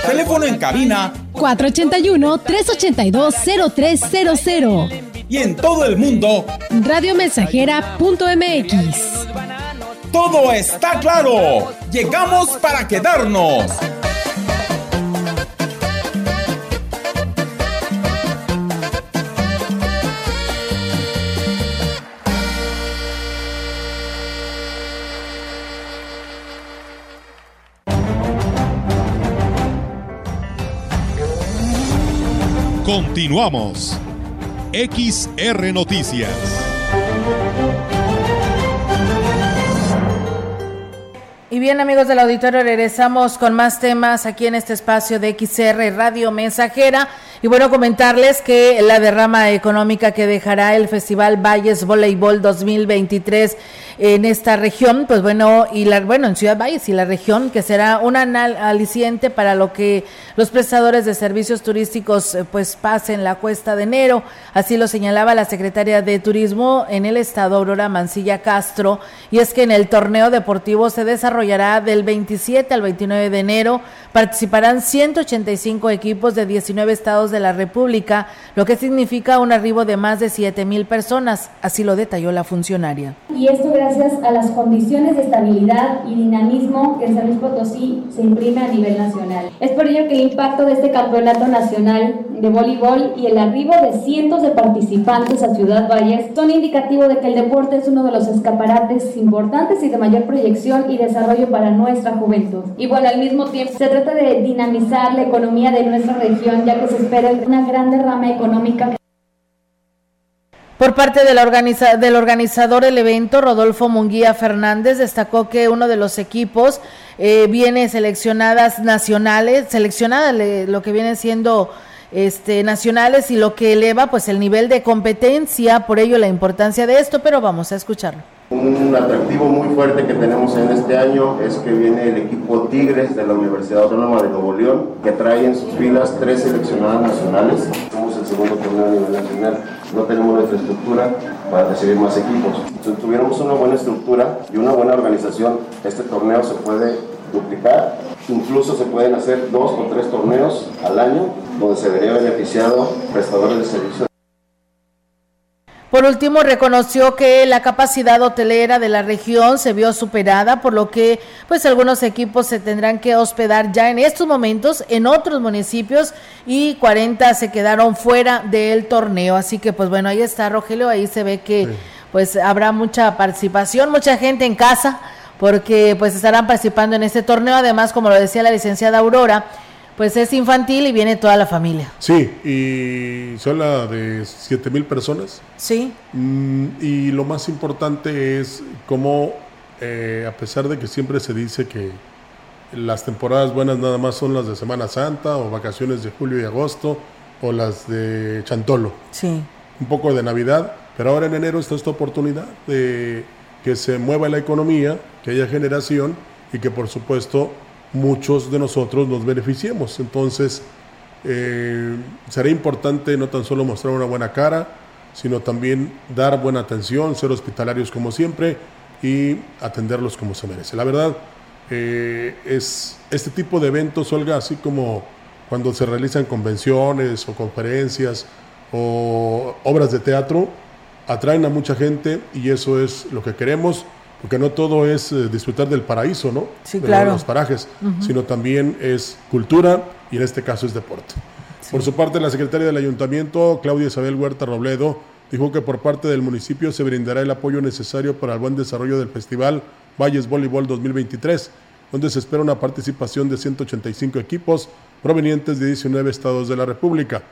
Teléfono en cabina 481-382-0300. Y en todo el mundo, radiomensajera.mx. Todo está claro. Llegamos para quedarnos. Continuamos. XR Noticias. Y bien amigos del auditorio, regresamos con más temas aquí en este espacio de XR Radio Mensajera. Y bueno, comentarles que la derrama económica que dejará el Festival Valles Voleibol 2023 en esta región, pues bueno, y la, bueno, en Ciudad Valles y la región, que será un aliciente para lo que los prestadores de servicios turísticos eh, pues pasen la cuesta de enero. Así lo señalaba la secretaria de Turismo en el estado, Aurora Mancilla Castro, y es que en el torneo deportivo se desarrollará del 27 al 29 de enero. Participarán 185 equipos de 19 estados de la República, lo que significa un arribo de más de 7 mil personas. Así lo detalló la funcionaria. Y esto gracias a las condiciones de estabilidad y dinamismo que en San Luis Potosí se imprime a nivel nacional. Es por ello que el impacto de este campeonato nacional de voleibol y el arribo de cientos de participantes a Ciudad Valles son indicativo de que el deporte es uno de los escaparates importantes y de mayor proyección y desarrollo para nuestra juventud. Y bueno, al mismo tiempo se trata de dinamizar la economía de nuestra región, ya que se espera una gran económica. Por parte del organizador del evento, Rodolfo Munguía Fernández, destacó que uno de los equipos eh, viene seleccionadas nacionales, seleccionadas lo que viene siendo este, nacionales y lo que eleva pues el nivel de competencia, por ello la importancia de esto, pero vamos a escucharlo. Un atractivo muy fuerte que tenemos en este año es que viene el equipo Tigres de la Universidad Autónoma de Nuevo León, que trae en sus filas tres seleccionadas nacionales. Somos el segundo torneo a nivel nacional. No tenemos la infraestructura para recibir más equipos. Si tuviéramos una buena estructura y una buena organización, este torneo se puede duplicar. Incluso se pueden hacer dos o tres torneos al año donde se vería beneficiado prestadores de servicios por último, reconoció que la capacidad hotelera de la región se vio superada, por lo que pues algunos equipos se tendrán que hospedar ya en estos momentos en otros municipios y 40 se quedaron fuera del torneo. Así que pues bueno, ahí está Rogelio, ahí se ve que pues habrá mucha participación, mucha gente en casa porque pues estarán participando en este torneo. Además, como lo decía la licenciada Aurora, pues es infantil y viene toda la familia. Sí, y son la de 7 mil personas. Sí. Mm, y lo más importante es cómo, eh, a pesar de que siempre se dice que las temporadas buenas nada más son las de Semana Santa o vacaciones de julio y agosto o las de Chantolo. Sí. Un poco de Navidad, pero ahora en enero está esta oportunidad de que se mueva la economía, que haya generación y que por supuesto muchos de nosotros nos beneficiemos. Entonces, eh, será importante no tan solo mostrar una buena cara, sino también dar buena atención, ser hospitalarios como siempre y atenderlos como se merece. La verdad, eh, es este tipo de eventos, Olga, así como cuando se realizan convenciones o conferencias o obras de teatro, atraen a mucha gente y eso es lo que queremos, porque no todo es eh, disfrutar del paraíso, ¿no? Sí, claro. los parajes, sino también es cultura y en este caso es deporte. Por su parte, la secretaria del ayuntamiento, Claudia Isabel Huerta Robledo, dijo que por parte del municipio se brindará el apoyo necesario para el buen desarrollo del festival Valles Voleibol 2023, donde se espera una participación de 185 equipos provenientes de 19 estados de la República.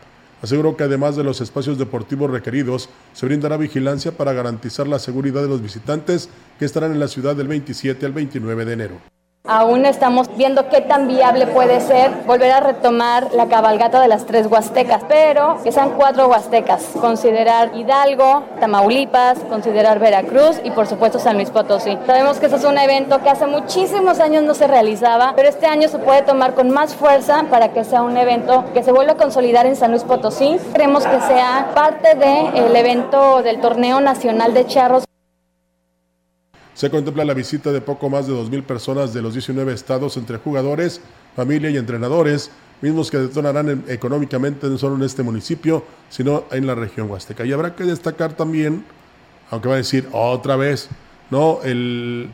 Aseguró que además de los espacios deportivos requeridos, se brindará vigilancia para garantizar la seguridad de los visitantes que estarán en la ciudad del 27 al 29 de enero. Aún estamos viendo qué tan viable puede ser volver a retomar la cabalgata de las tres huastecas, pero que sean cuatro huastecas. Considerar Hidalgo, Tamaulipas, considerar Veracruz y por supuesto San Luis Potosí. Sabemos que eso es un evento que hace muchísimos años no se realizaba, pero este año se puede tomar con más fuerza para que sea un evento que se vuelva a consolidar en San Luis Potosí. Queremos que sea parte del evento del torneo nacional de charros. Se contempla la visita de poco más de 2.000 personas de los 19 estados entre jugadores, familia y entrenadores, mismos que detonarán económicamente no solo en este municipio, sino en la región huasteca. Y habrá que destacar también, aunque va a decir otra vez, no el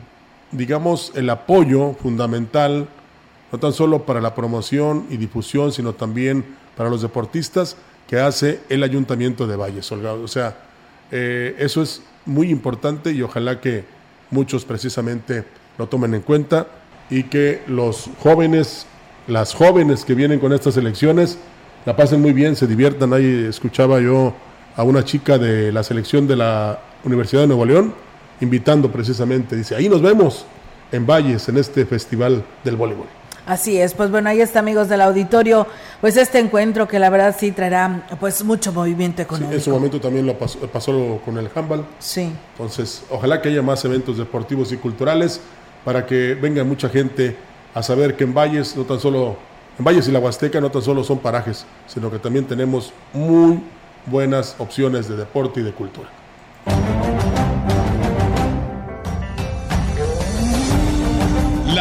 digamos el apoyo fundamental no tan solo para la promoción y difusión, sino también para los deportistas que hace el Ayuntamiento de Valles, O sea, eh, eso es muy importante y ojalá que muchos precisamente lo tomen en cuenta y que los jóvenes, las jóvenes que vienen con estas elecciones, la pasen muy bien, se diviertan. Ahí escuchaba yo a una chica de la selección de la Universidad de Nuevo León, invitando precisamente, dice, ahí nos vemos en Valles, en este festival del voleibol. Así es, pues bueno, ahí está amigos del auditorio, pues este encuentro que la verdad sí traerá pues mucho movimiento económico. en su momento también lo pasó, pasó con el handball. Sí. Entonces, ojalá que haya más eventos deportivos y culturales para que venga mucha gente a saber que en Valles no tan solo en Valles y la Huasteca no tan solo son parajes, sino que también tenemos muy buenas opciones de deporte y de cultura.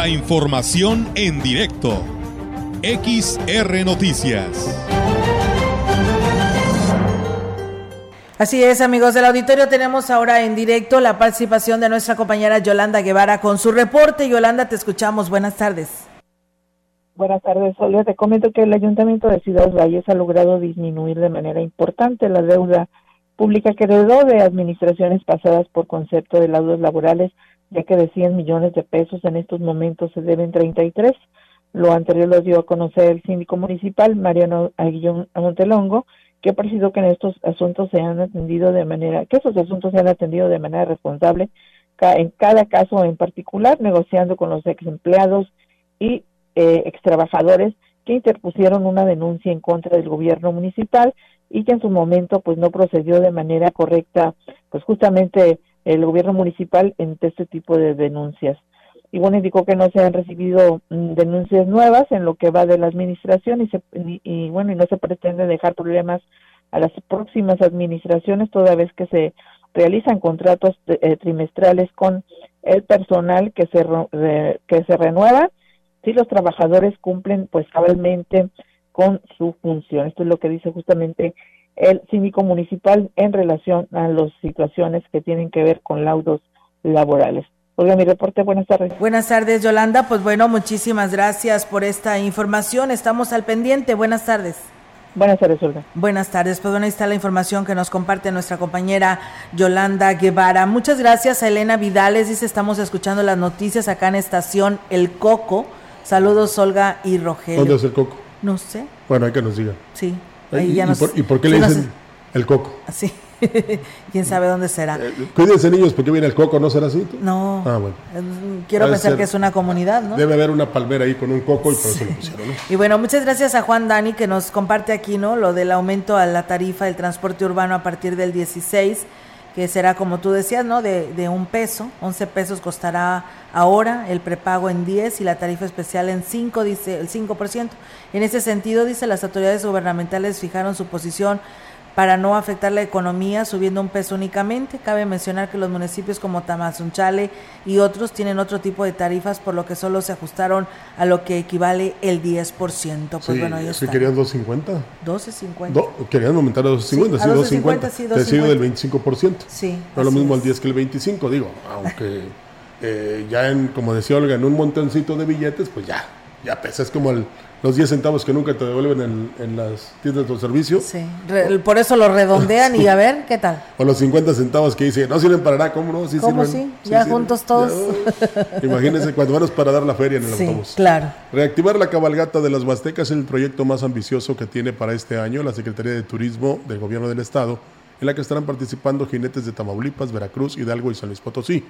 La información en directo. XR Noticias. Así es, amigos del auditorio, tenemos ahora en directo la participación de nuestra compañera Yolanda Guevara con su reporte. Yolanda, te escuchamos. Buenas tardes. Buenas tardes, Olga. Te comento que el Ayuntamiento de Ciudad Valles ha logrado disminuir de manera importante la deuda pública que heredó de administraciones pasadas por concepto de laudos laborales ya que de 100 millones de pesos en estos momentos se deben 33. Lo anterior lo dio a conocer el síndico municipal, Mariano Aguillón Montelongo, que ha parecido que en estos asuntos se han atendido de manera, que esos asuntos se han atendido de manera responsable en cada caso en particular, negociando con los ex empleados y eh, ex trabajadores que interpusieron una denuncia en contra del gobierno municipal y que en su momento pues no procedió de manera correcta, pues justamente el gobierno municipal en este tipo de denuncias. Y bueno, indicó que no se han recibido mm, denuncias nuevas en lo que va de la administración y, se, y, bueno, y no se pretende dejar problemas a las próximas administraciones toda vez que se realizan contratos eh, trimestrales con el personal que se que se renueva si los trabajadores cumplen pues cabalmente con su función. Esto es lo que dice justamente el síndico municipal en relación a las situaciones que tienen que ver con laudos laborales. Oiga, mi reporte, buenas tardes. Buenas tardes, Yolanda. Pues bueno, muchísimas gracias por esta información. Estamos al pendiente. Buenas tardes. Buenas tardes, Olga. Buenas tardes. Pues bueno, ahí está la información que nos comparte nuestra compañera Yolanda Guevara. Muchas gracias a Elena Vidales. Dice, estamos escuchando las noticias acá en Estación El Coco. Saludos, Olga y Rogelio. ¿Dónde es El Coco? No sé. Bueno, hay que nos digan. Sí. ¿Y, por, qué le dicen el coco? Sí. ¿Quién sabe dónde será? Eh, cuídense niños, porque viene el coco? ¿No será así? No. Ah, bueno. Quiero pensar que es una comunidad, ¿no? Debe haber una palmera ahí con un coco y por eso lo pusieron, ¿no? Y bueno, muchas gracias a Juan Dani que nos comparte aquí, ¿no? Lo del aumento a la tarifa del transporte urbano a partir del 16 que será como tú decías, ¿no? De, de un peso, 11 pesos costará ahora, el prepago en 10 y la tarifa especial en 5, dice el 5%. En ese sentido, dice, las autoridades gubernamentales fijaron su posición para no afectar la economía subiendo un peso únicamente. Cabe mencionar que los municipios como Tamazunchale y otros tienen otro tipo de tarifas, por lo que solo se ajustaron a lo que equivale el 10%. Pues sí, bueno, ahí está. querían 250. 12.50. Do- querían aumentar a 250, Sí, sí, a 250. 250, sí, Decir 250. del 25%. Sí, No es lo mismo es. el 10 que el 25, digo, aunque eh, ya en, como decía Olga, en un montoncito de billetes, pues ya, ya pesa. Es como el- los 10 centavos que nunca te devuelven en, en las tiendas de servicio. Sí, re- por eso lo redondean y a ver qué tal. O los 50 centavos que dice, no sirven para nada, ¿cómo no? Sí ¿Cómo sirven. sí? Ya juntos todos. Ya, Imagínense cuando menos para dar la feria en el Sí, autobús. claro. Reactivar la cabalgata de las Huastecas es el proyecto más ambicioso que tiene para este año la Secretaría de Turismo del Gobierno del Estado, en la que estarán participando jinetes de Tamaulipas, Veracruz, Hidalgo y San Luis Potosí.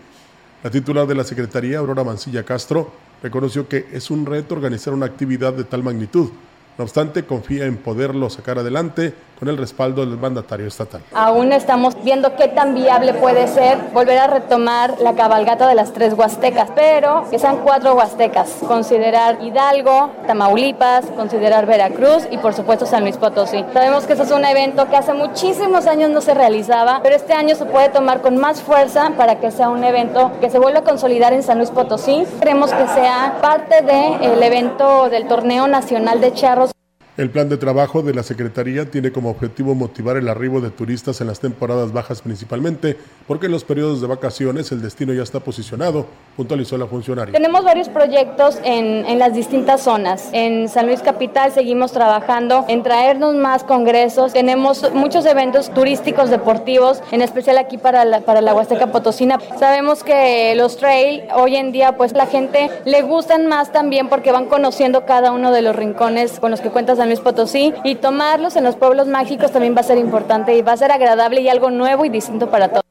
La titular de la Secretaría, Aurora Mancilla Castro, reconoció que es un reto organizar una actividad de tal magnitud. No obstante, confía en poderlo sacar adelante con el respaldo del mandatario estatal. Aún estamos viendo qué tan viable puede ser volver a retomar la cabalgata de las tres huastecas, pero que sean cuatro huastecas. Considerar Hidalgo, Tamaulipas, considerar Veracruz y por supuesto San Luis Potosí. Sabemos que eso es un evento que hace muchísimos años no se realizaba, pero este año se puede tomar con más fuerza para que sea un evento que se vuelva a consolidar en San Luis Potosí. Queremos que sea parte del evento del torneo nacional de charros. El plan de trabajo de la Secretaría tiene como objetivo motivar el arribo de turistas en las temporadas bajas principalmente, porque en los periodos de vacaciones el destino ya está posicionado, puntualizó la funcionaria. Tenemos varios proyectos en, las distintas zonas. En San Luis Capital seguimos trabajando en traernos más congresos. Tenemos muchos eventos turísticos deportivos, en especial aquí para la, para la Huasteca Potosina. Sabemos que los trail hoy en día pues la gente le gustan más también porque van conociendo cada uno de los rincones con los que cuenta San Luis Potosí y tomarlos en los pueblos mágicos también va a ser importante y va a ser agradable y algo nuevo y distinto para todos.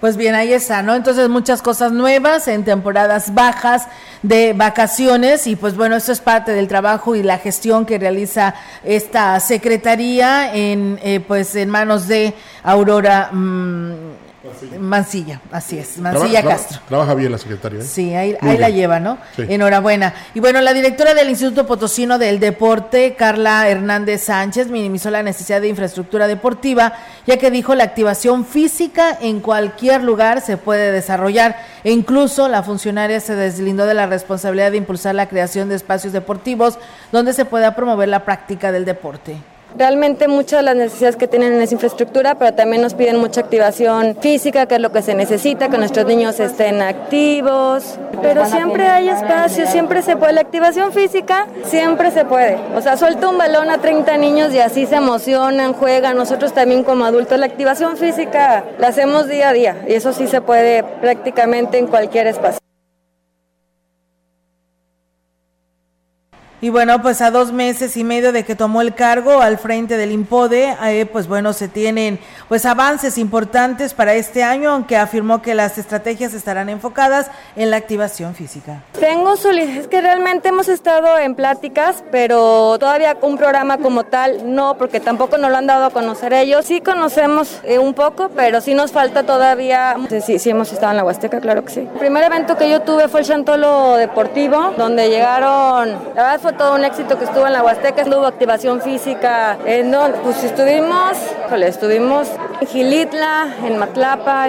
Pues bien, ahí está, ¿no? Entonces muchas cosas nuevas en temporadas bajas de vacaciones y pues bueno, esto es parte del trabajo y la gestión que realiza esta secretaría en eh, pues en manos de Aurora mm, Mancilla, así es, Mancilla Traba- Castro. traba- Trabaja bien la Secretaría. ¿eh? Sí, ahí, ahí la lleva, ¿no? Sí. Enhorabuena. Y bueno, la directora del Instituto Potosino del Deporte, Carla Hernández Sánchez, minimizó la necesidad de infraestructura deportiva, ya que dijo la activación física en cualquier lugar se puede desarrollar. E incluso la funcionaria se deslindó de la responsabilidad de impulsar la creación de espacios deportivos donde se pueda promover la práctica del deporte. Realmente muchas de las necesidades que tienen es infraestructura, pero también nos piden mucha activación física, que es lo que se necesita, que nuestros niños estén activos. Pero siempre hay espacio, siempre se puede. La activación física siempre se puede. O sea, suelta un balón a 30 niños y así se emocionan, juegan. Nosotros también como adultos, la activación física la hacemos día a día y eso sí se puede prácticamente en cualquier espacio. Y bueno, pues a dos meses y medio de que tomó el cargo al frente del IMPODE, eh, pues bueno, se tienen pues avances importantes para este año, aunque afirmó que las estrategias estarán enfocadas en la activación física. Tengo solidaridad, es que realmente hemos estado en pláticas, pero todavía un programa como tal no, porque tampoco nos lo han dado a conocer ellos. Sí conocemos eh, un poco, pero sí nos falta todavía. Sí, sí, hemos estado en la Huasteca, claro que sí. El primer evento que yo tuve fue el Chantolo Deportivo, donde llegaron, todo un éxito que estuvo en la Huasteca, hubo activación física, en donde, pues estuvimos, híjole, estuvimos en Gilitla, en Matlapa,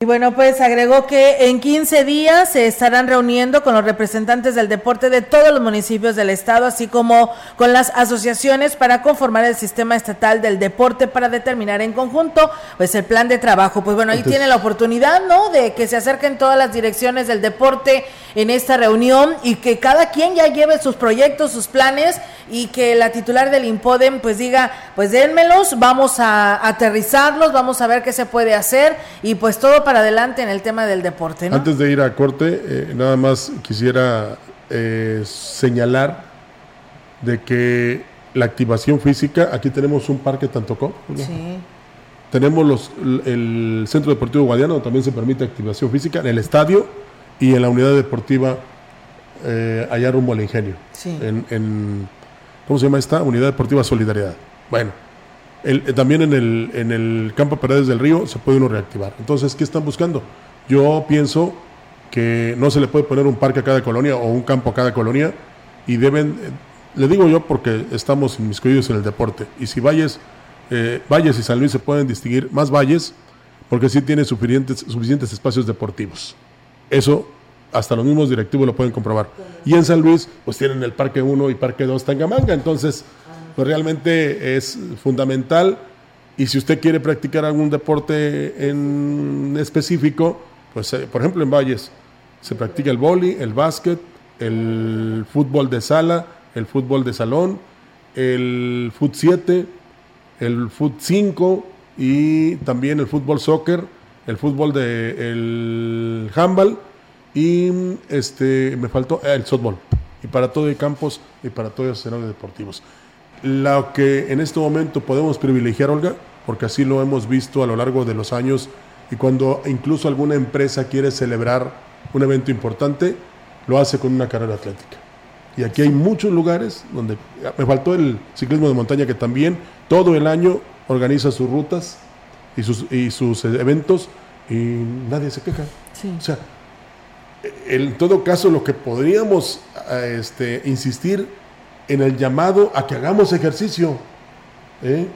Y bueno, pues agregó que en 15 días se estarán reuniendo con los representantes del deporte de todos los municipios del estado, así como con las asociaciones para conformar el sistema estatal del deporte para determinar en conjunto pues el plan de trabajo. Pues bueno, ahí Entonces- tiene la oportunidad, ¿no? De que se acerquen todas las direcciones del deporte en esta reunión y que cada quien ya lleve sus proyectos, sus planes y que la titular del IMPODEM pues diga, pues dénmelos, vamos a aterrizarlos, vamos a ver qué se puede hacer y pues todo para adelante en el tema del deporte, ¿no? Antes de ir a corte, eh, nada más quisiera eh, señalar de que la activación física, aquí tenemos un parque Tantocó, ¿verdad? Sí. tenemos los, el Centro Deportivo Guadiana, donde también se permite activación física, en el estadio y en la unidad deportiva eh, allá rumbo al ingenio. Sí. En, en- ¿Cómo se llama esta? Unidad Deportiva Solidaridad. Bueno, El, eh, también en el, en el campo Paredes del Río se puede uno reactivar. Entonces, ¿qué están buscando? Yo pienso que no se le puede poner un parque a cada colonia o un campo a cada colonia y deben, eh, le digo yo porque estamos inmiscuidos en el deporte y si Valles, eh, Valles y San Luis se pueden distinguir, más Valles, porque sí tiene suficientes, suficientes espacios deportivos. Eso hasta los mismos directivos lo pueden comprobar. Y en San Luis, pues tienen el Parque 1 y Parque 2 Tangamanga, entonces, pues realmente es fundamental. Y si usted quiere practicar algún deporte en específico, pues eh, por ejemplo en Valles se practica el boli, el básquet, el fútbol de sala, el fútbol de salón, el fut 7, el fut 5 y también el fútbol soccer, el fútbol de el handball y este me faltó el softball. Y para todo hay campos y para todos los escenarios deportivos. Lo que en este momento podemos privilegiar, Olga, porque así lo hemos visto a lo largo de los años y cuando incluso alguna empresa quiere celebrar un evento importante, lo hace con una carrera atlética. Y aquí hay muchos lugares donde me faltó el ciclismo de montaña que también todo el año organiza sus rutas y sus, y sus eventos y nadie se queja. O sea, en todo caso lo que podríamos este, insistir en el llamado a que hagamos ejercicio, ¿eh?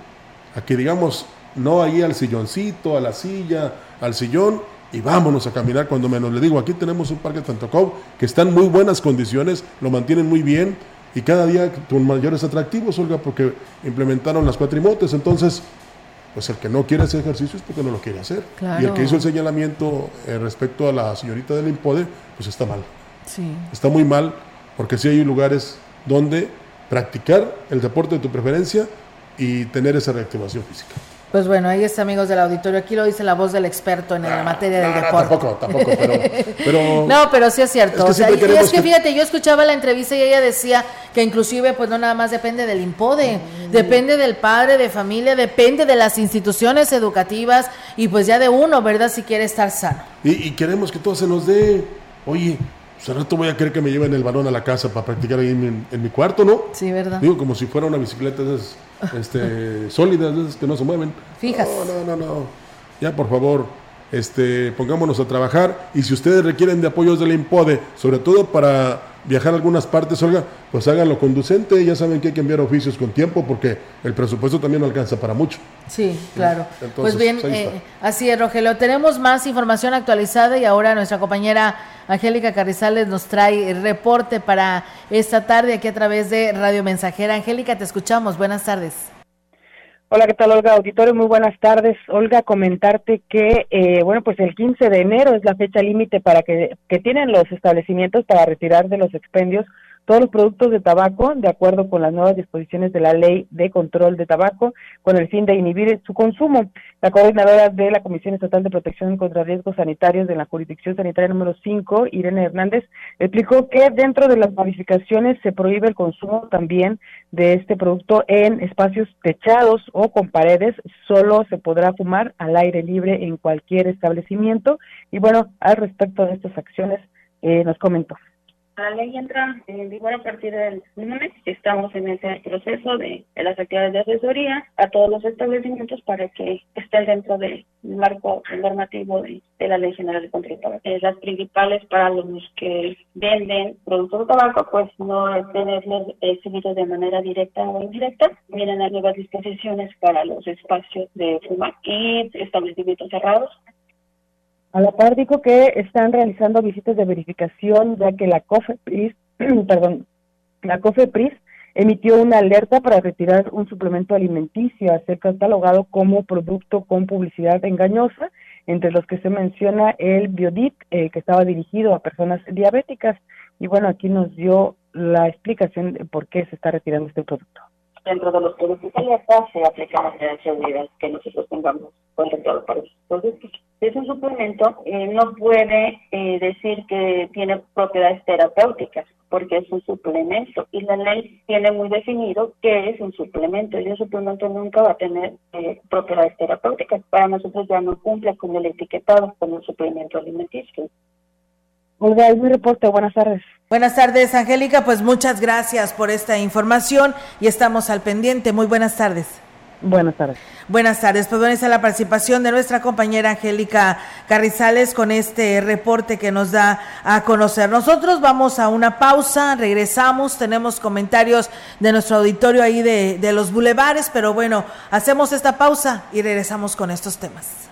a que digamos, no ahí al silloncito, a la silla, al sillón, y vámonos a caminar cuando menos. Le digo, aquí tenemos un parque Tantocov que está en muy buenas condiciones, lo mantienen muy bien, y cada día con mayores atractivos, Olga, porque implementaron las cuatrimotes, entonces pues el que no quiere hacer ejercicio es porque no lo quiere hacer. Y el que hizo el señalamiento eh, respecto a la señorita del Impode, pues está mal. Sí. Está muy mal, porque sí hay lugares donde practicar el deporte de tu preferencia y tener esa reactivación física. Pues bueno, ahí está, amigos del auditorio. Aquí lo dice la voz del experto en la materia del no, deporte. tampoco, tampoco, pero, pero, No, pero sí es cierto. Es que o sea, y es que, que- fíjate, yo escuchaba la entrevista y ella decía que inclusive pues no nada más depende del IMPODE, depende del padre de familia, depende de las instituciones educativas y pues ya de uno, ¿verdad? Si quiere estar sano. Y, y queremos que todo se nos dé. Oye, pues al rato voy a querer que me lleven el balón a la casa para practicar ahí en, mi- en mi cuarto, ¿no? Sí, ¿verdad? Digo, como si fuera una bicicleta de esas, este, sólidas, de esas que no se mueven. Fijas. No, no, no, no. Ya, por favor, este, pongámonos a trabajar. Y si ustedes requieren de apoyos de la IMPODE, sobre todo para viajar a algunas partes, Olga, pues háganlo conducente. Ya saben que hay que enviar oficios con tiempo porque el presupuesto también no alcanza para mucho. Sí, claro. Entonces, pues bien, eh, así es, Rogelio. Tenemos más información actualizada y ahora nuestra compañera Angélica Carrizales nos trae el reporte para esta tarde aquí a través de Radio Mensajera. Angélica, te escuchamos. Buenas tardes. Hola, ¿qué tal, Olga? Auditorio, muy buenas tardes. Olga, comentarte que, eh, bueno, pues el 15 de enero es la fecha límite para que, que tienen los establecimientos para retirar de los expendios todos los productos de tabaco, de acuerdo con las nuevas disposiciones de la Ley de Control de Tabaco, con el fin de inhibir su consumo. La coordinadora de la Comisión Estatal de Protección contra Riesgos Sanitarios de la Jurisdicción Sanitaria número 5, Irene Hernández, explicó que dentro de las modificaciones se prohíbe el consumo también de este producto en espacios techados o con paredes. Solo se podrá fumar al aire libre en cualquier establecimiento. Y bueno, al respecto de estas acciones, eh, nos comentó. La ley entra en vigor a partir del lunes. Estamos en ese proceso de, las actividades de asesoría a todos los establecimientos para que estén dentro del marco normativo de, la Ley General de de Tabaco. Eh, las principales para los que venden productos de tabaco, pues no es tenerlos exhibidos de manera directa o indirecta. Miren las nuevas disposiciones para los espacios de fumar y establecimientos cerrados. A la par dijo que están realizando visitas de verificación ya que la COFEPRIS, perdón, la COFEPRIS emitió una alerta para retirar un suplemento alimenticio a ser catalogado como producto con publicidad engañosa, entre los que se menciona el Biodit, eh, que estaba dirigido a personas diabéticas. Y bueno, aquí nos dio la explicación de por qué se está retirando este producto. Dentro de los productos alerta se aplican las medidas de seguridad que nosotros tengamos contemplado para esos productos. Es un suplemento, eh, no puede eh, decir que tiene propiedades terapéuticas porque es un suplemento y la ley tiene muy definido qué es un suplemento y un suplemento nunca va a tener eh, propiedades terapéuticas. Para nosotros ya no cumple con el etiquetado como suplemento alimenticio. Olga, es mi reporte. Buenas tardes. Buenas tardes, Angélica. Pues muchas gracias por esta información y estamos al pendiente. Muy buenas tardes. Buenas tardes. Buenas tardes. Pues bueno, está la participación de nuestra compañera Angélica Carrizales con este reporte que nos da a conocer. Nosotros vamos a una pausa, regresamos, tenemos comentarios de nuestro auditorio ahí de, de los bulevares, pero bueno, hacemos esta pausa y regresamos con estos temas.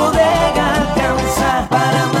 poder alcanzar para más.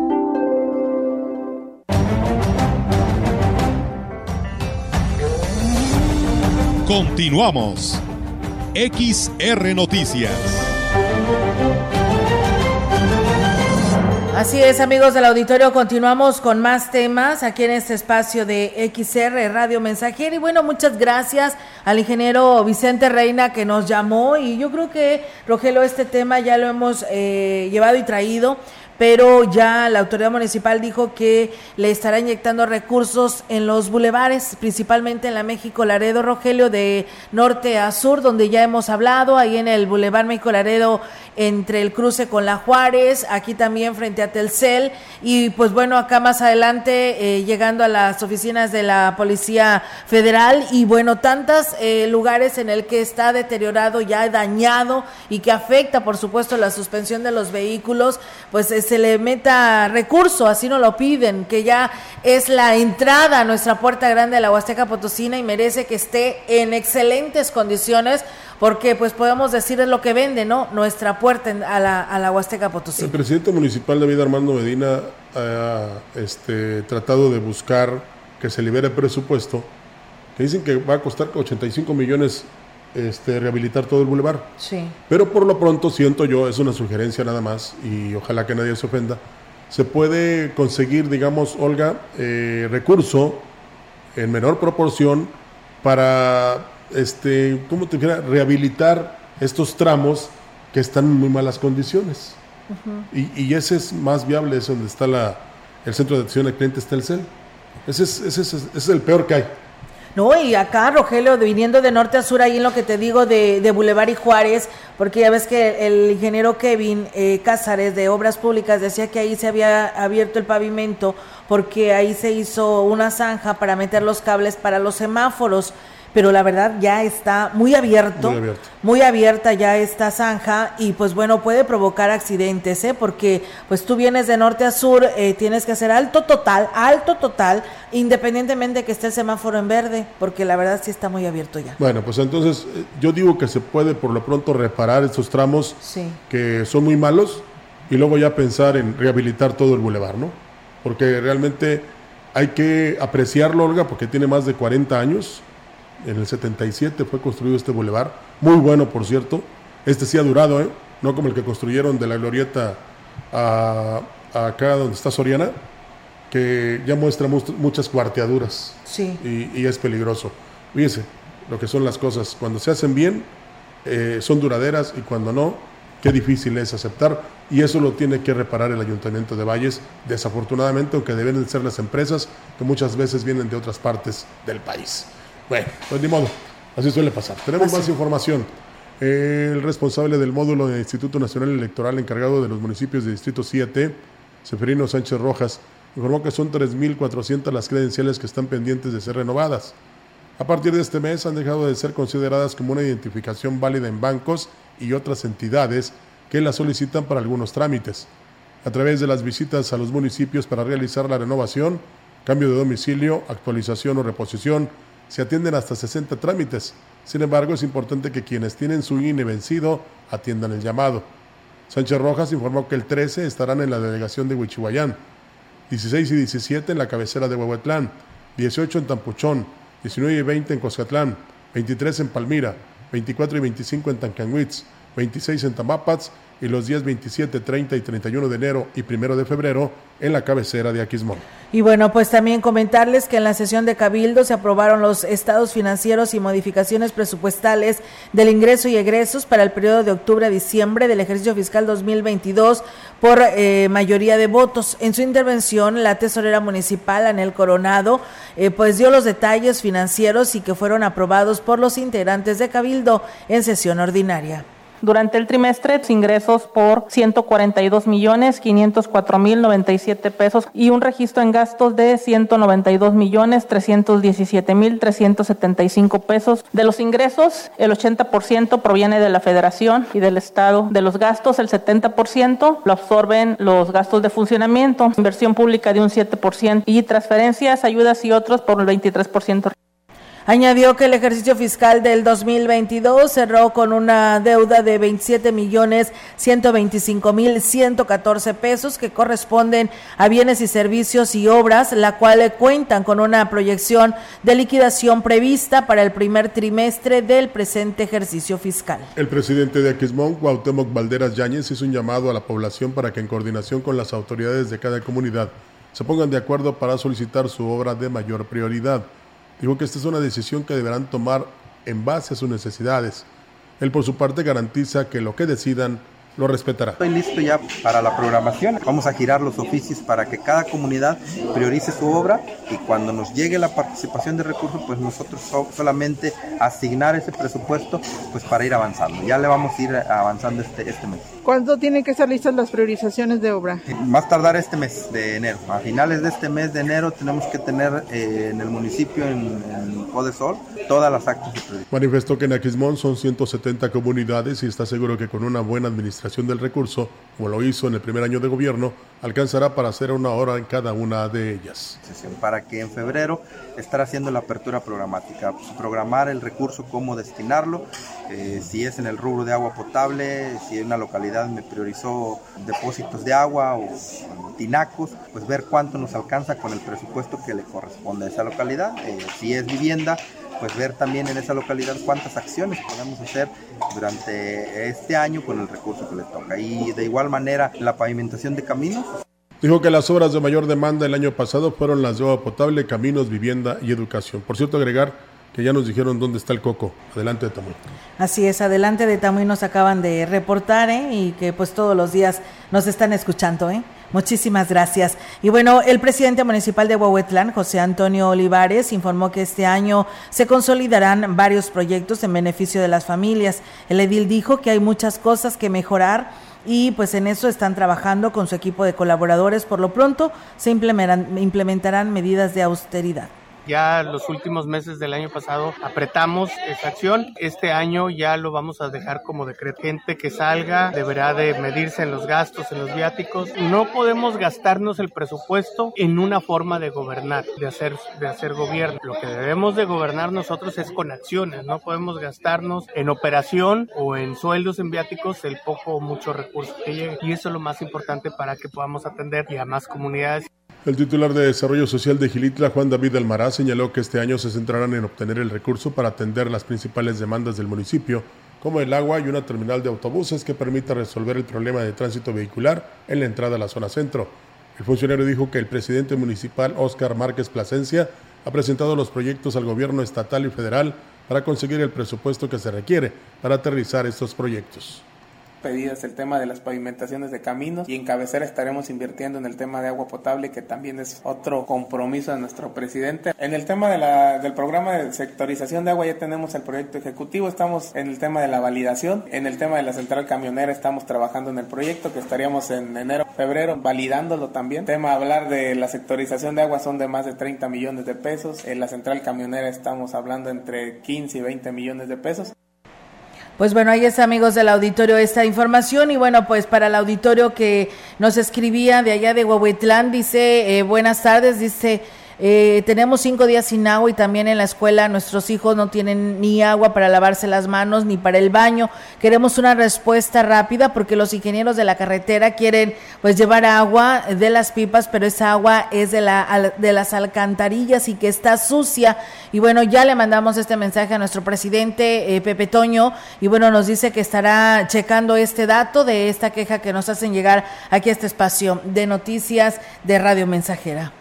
Continuamos. XR Noticias. Así es, amigos del auditorio, continuamos con más temas aquí en este espacio de XR Radio Mensajero. Y bueno, muchas gracias al ingeniero Vicente Reina que nos llamó. Y yo creo que, Rogelio, este tema ya lo hemos eh, llevado y traído pero ya la autoridad municipal dijo que le estará inyectando recursos en los bulevares, principalmente en la México Laredo Rogelio de norte a sur, donde ya hemos hablado, ahí en el Boulevard México Laredo entre el cruce con la Juárez, aquí también frente a Telcel. Y pues bueno, acá más adelante eh, llegando a las oficinas de la Policía Federal. Y bueno, tantos eh, lugares en el que está deteriorado, ya dañado y que afecta por supuesto la suspensión de los vehículos, pues se le meta recurso, así nos lo piden, que ya es la entrada a nuestra puerta grande de la Huasteca Potosina y merece que esté en excelentes condiciones porque pues podemos decir es lo que vende, ¿no? Nuestra puerta a la, a la Huasteca Potosí. El presidente municipal David Armando Medina ha este, tratado de buscar que se libere presupuesto, que dicen que va a costar 85 millones este, rehabilitar todo el bulevar. Sí. Pero por lo pronto siento yo, es una sugerencia nada más, y ojalá que nadie se ofenda, se puede conseguir, digamos, Olga, eh, recurso en menor proporción para este, ¿cómo te dijera? Rehabilitar estos tramos que están en muy malas condiciones. y, ese es más viable, es donde está la, el centro de atención al cliente, está el CEL. Ese es, ese, es, ese es el peor que hay. No, y acá, Rogelio, viniendo de norte a sur, ahí en lo que te digo de, de Boulevard y Juárez, porque ya ves que el ingeniero Kevin eh, Cázares de Obras Públicas decía que ahí se había abierto el pavimento porque ahí se hizo una zanja para meter los cables para los semáforos pero la verdad ya está muy abierto, muy, abierta ya esta zanja y pues bueno, puede provocar accidentes, ¿eh? porque pues tú vienes de norte a sur, eh, tienes que hacer alto total, alto total, independientemente de que esté el semáforo en verde, porque la verdad sí está muy abierto ya. Bueno, pues entonces eh, yo digo que se puede por lo pronto reparar estos tramos que son muy malos y luego ya pensar en rehabilitar todo el bulevar, ¿no? Porque realmente hay que apreciarlo, Olga, porque tiene más de 40 años en el 77 fue construido este bulevar, muy bueno por cierto. Este sí ha durado, ¿eh? no como el que construyeron de la glorieta a, acá donde está Soriana, que ya muestra muchas cuarteaduras sí. y, es peligroso. Fíjense lo que son las cosas, cuando se hacen bien eh, son duraderas y cuando no, qué difícil es aceptar y eso lo tiene que reparar el Ayuntamiento de Valles, desafortunadamente, aunque deben ser las empresas que muchas veces vienen de otras partes del país. Bueno, pues ni modo, así suele pasar. Tenemos más información. El responsable del módulo del Instituto Nacional Electoral encargado de los municipios de Distrito 7, Seferino Sánchez Rojas, informó que son 3.400 las credenciales que están pendientes de ser renovadas. A partir de este mes han dejado de ser consideradas como una identificación válida en bancos y otras entidades que la solicitan para algunos trámites. A través de las visitas a los municipios para realizar la renovación, cambio de domicilio, actualización o reposición, se atienden hasta 60 trámites. Sin embargo, es importante que quienes tienen su INE vencido atiendan el llamado. Sánchez Rojas informó que el 13 estarán en la delegación de Huichihuayán, 16 y 17 en la cabecera de Huehuetlán, 18 en Tampuchón, 19 y 20 en Coscatlán, 23 en Palmira, 24 y 25 en Tancanwitz, 26 en Tamapats y los días 27, 30 y 31 de enero y 1 de febrero en la cabecera de Aquismón. Y bueno, pues también comentarles que en la sesión de Cabildo se aprobaron los estados financieros y modificaciones presupuestales del ingreso y egresos para el periodo de octubre a diciembre del ejercicio fiscal 2022 por eh, mayoría de votos. En su intervención, la tesorera municipal, Anel Coronado, eh, pues dio los detalles financieros y que fueron aprobados por los integrantes de Cabildo en sesión ordinaria. Durante el trimestre, ingresos por 142 millones 504 mil 97 pesos y un registro en gastos de 192 millones 317 mil 375 pesos. De los ingresos, el 80% proviene de la Federación y del Estado. De los gastos, el 70% lo absorben los gastos de funcionamiento, inversión pública de un 7% y transferencias, ayudas y otros por el 23%. Añadió que el ejercicio fiscal del 2022 cerró con una deuda de 27 millones 125 mil 114 pesos que corresponden a bienes y servicios y obras, la cual cuentan con una proyección de liquidación prevista para el primer trimestre del presente ejercicio fiscal. El presidente de Aquismón, Cuauhtémoc Valderas Yáñez, hizo un llamado a la población para que en coordinación con las autoridades de cada comunidad se pongan de acuerdo para solicitar su obra de mayor prioridad. Dijo que esta es una decisión que deberán tomar en base a sus necesidades. Él por su parte garantiza que lo que decidan lo respetará. Estoy listo ya para la programación. Vamos a girar los oficios para que cada comunidad priorice su obra y cuando nos llegue la participación de recursos, pues nosotros solamente asignar ese presupuesto pues para ir avanzando. Ya le vamos a ir avanzando este, este mes. ¿Cuándo tienen que estar listas las priorizaciones de obra? Más tardar este mes de enero. A finales de este mes de enero tenemos que tener eh, en el municipio, en, en Codesol, todas las actas de priorización. Manifestó que en Aquismón son 170 comunidades y está seguro que con una buena administración del recurso, como lo hizo en el primer año de gobierno, alcanzará para hacer una hora en cada una de ellas. Para que en febrero estar haciendo la apertura programática, pues, programar el recurso, cómo destinarlo, eh, si es en el rubro de agua potable, si en una localidad me priorizó depósitos de agua o tinacos, pues ver cuánto nos alcanza con el presupuesto que le corresponde a esa localidad. Eh, si es vivienda, pues ver también en esa localidad cuántas acciones podemos hacer durante este año con el recurso que le toca. Y de igual manera la pavimentación de caminos. Dijo que las obras de mayor demanda el año pasado fueron las de agua potable, caminos, vivienda y educación. Por cierto, agregar que ya nos dijeron dónde está el coco. Adelante de Tamuy. Así es, adelante de Tamuy nos acaban de reportar ¿eh? y que pues todos los días nos están escuchando. ¿eh? Muchísimas gracias. Y bueno, el presidente municipal de Huehuetlán, José Antonio Olivares, informó que este año se consolidarán varios proyectos en beneficio de las familias. El edil dijo que hay muchas cosas que mejorar y pues en eso están trabajando con su equipo de colaboradores. Por lo pronto se implementarán, implementarán medidas de austeridad. Ya los últimos meses del año pasado apretamos esa acción. Este año ya lo vamos a dejar como decreto. Gente que salga deberá de medirse en los gastos, en los viáticos. No podemos gastarnos el presupuesto en una forma de gobernar, de hacer, de hacer gobierno. Lo que debemos de gobernar nosotros es con acciones. No podemos gastarnos en operación o en sueldos en viáticos el poco o mucho recurso que llegue. Y eso es lo más importante para que podamos atender a más comunidades. El titular de Desarrollo Social de Gilitla, Juan David Almaraz, señaló que este año se centrarán en obtener el recurso para atender las principales demandas del municipio, como el agua y una terminal de autobuses que permita resolver el problema de tránsito vehicular en la entrada a la zona centro. El funcionario dijo que el presidente municipal, Óscar Márquez Plasencia, ha presentado los proyectos al gobierno estatal y federal para conseguir el presupuesto que se requiere para aterrizar estos proyectos. Pedidas el tema de las pavimentaciones de caminos y en cabecera estaremos invirtiendo en el tema de agua potable que también es otro compromiso de nuestro presidente. En el tema de la, del programa de sectorización de agua ya tenemos el proyecto ejecutivo, estamos en el tema de la validación, en el tema de la central camionera estamos trabajando en el proyecto que estaríamos en enero, febrero validándolo también. tema hablar de la sectorización de agua son de más de 30 millones de pesos, en la central camionera estamos hablando entre 15 y 20 millones de pesos. Pues bueno, ahí está, amigos del auditorio, esta información. Y bueno, pues para el auditorio que nos escribía de allá de Huehuetlán, dice, eh, buenas tardes, dice, eh, tenemos cinco días sin agua y también en la escuela nuestros hijos no tienen ni agua para lavarse las manos ni para el baño. Queremos una respuesta rápida porque los ingenieros de la carretera quieren pues llevar agua de las pipas, pero esa agua es de, la, de las alcantarillas y que está sucia. Y bueno, ya le mandamos este mensaje a nuestro presidente eh, Pepe Toño y bueno, nos dice que estará checando este dato de esta queja que nos hacen llegar aquí a este espacio de noticias de Radio Mensajera.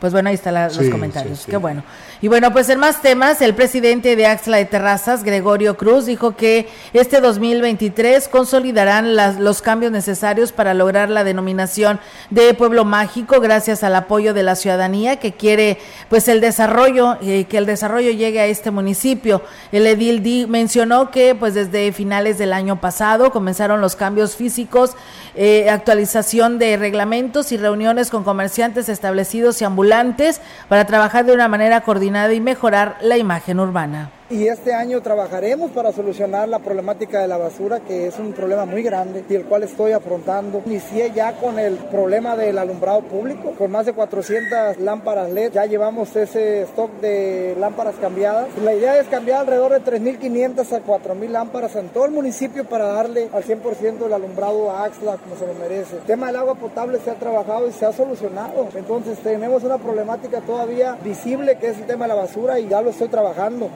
Pues bueno, ahí están los comentarios. Qué bueno. Y bueno, pues en más temas, el presidente de Axla de Terrazas, Gregorio Cruz, dijo que este 2023 consolidarán los cambios necesarios para lograr la denominación de pueblo mágico gracias al apoyo de la ciudadanía que quiere pues el desarrollo, eh, que el desarrollo llegue a este municipio. El edil mencionó que pues desde finales del año pasado comenzaron los cambios físicos, eh, actualización de reglamentos y reuniones con comerciantes establecidos y ambulantes para trabajar de una manera coordinada y mejorar la imagen urbana y este año trabajaremos para solucionar la problemática de la basura, que es un problema muy grande y el cual estoy afrontando. Inicié ya con el problema del alumbrado público, con más de 400 lámparas LED, ya llevamos ese stock de lámparas cambiadas. La idea es cambiar alrededor de 3.500 a 4.000 lámparas en todo el municipio para darle al 100% el alumbrado a Axla como se lo merece. El tema del agua potable se ha trabajado y se ha solucionado, entonces tenemos una problemática todavía visible que es el tema de la basura y ya lo estoy trabajando.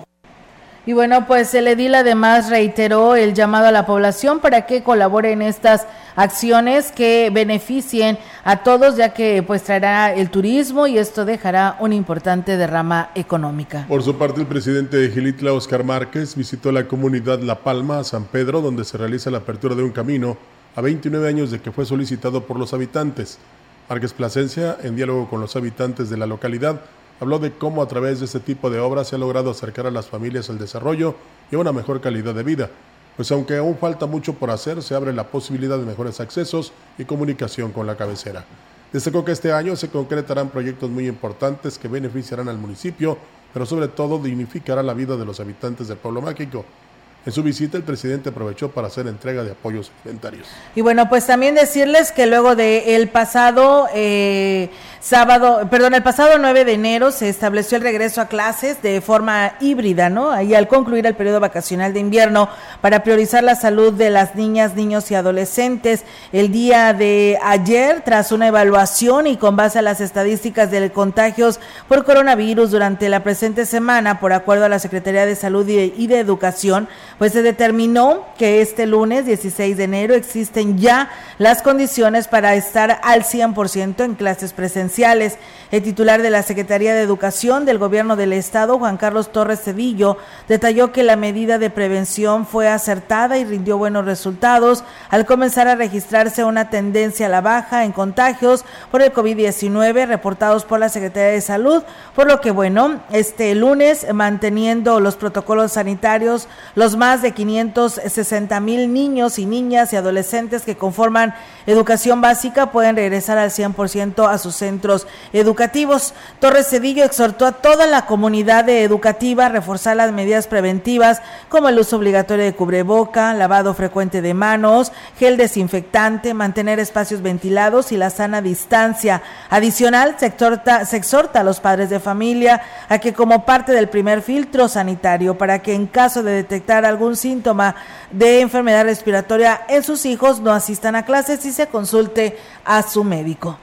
Y bueno, pues el edil además reiteró el llamado a la población para que colabore en estas acciones que beneficien a todos, ya que pues traerá el turismo y esto dejará una importante derrama económica. Por su parte, el presidente de Gilitla, Oscar Márquez, visitó la comunidad La Palma, San Pedro, donde se realiza la apertura de un camino a 29 años de que fue solicitado por los habitantes. Márquez Plasencia, en diálogo con los habitantes de la localidad, habló de cómo a través de este tipo de obras se ha logrado acercar a las familias al desarrollo y a una mejor calidad de vida, pues aunque aún falta mucho por hacer, se abre la posibilidad de mejores accesos y comunicación con la cabecera. Destacó que este año se concretarán proyectos muy importantes que beneficiarán al municipio, pero sobre todo dignificará la vida de los habitantes del pueblo mágico, en su visita, el presidente aprovechó para hacer entrega de apoyos alimentarios. Y bueno, pues también decirles que luego de el pasado eh, sábado, perdón, el pasado 9 de enero se estableció el regreso a clases de forma híbrida, ¿no? Ahí al concluir el periodo vacacional de invierno para priorizar la salud de las niñas, niños y adolescentes. El día de ayer, tras una evaluación y con base a las estadísticas de contagios por coronavirus durante la presente semana, por acuerdo a la Secretaría de Salud y de Educación, pues se determinó que este lunes 16 de enero existen ya las condiciones para estar al 100% en clases presenciales. El titular de la Secretaría de Educación del Gobierno del Estado, Juan Carlos Torres Cedillo, detalló que la medida de prevención fue acertada y rindió buenos resultados al comenzar a registrarse una tendencia a la baja en contagios por el COVID-19 reportados por la Secretaría de Salud, por lo que bueno, este lunes manteniendo los protocolos sanitarios, los más de 560 mil niños y niñas y adolescentes que conforman educación básica pueden regresar al 100% a sus centros educativos. Torres Cedillo exhortó a toda la comunidad educativa a reforzar las medidas preventivas como el uso obligatorio de cubreboca, lavado frecuente de manos, gel desinfectante, mantener espacios ventilados y la sana distancia. Adicional, se exhorta, se exhorta a los padres de familia a que como parte del primer filtro sanitario para que en caso de detectar algún síntoma de enfermedad respiratoria en sus hijos no asistan a clases y se consulte a su médico.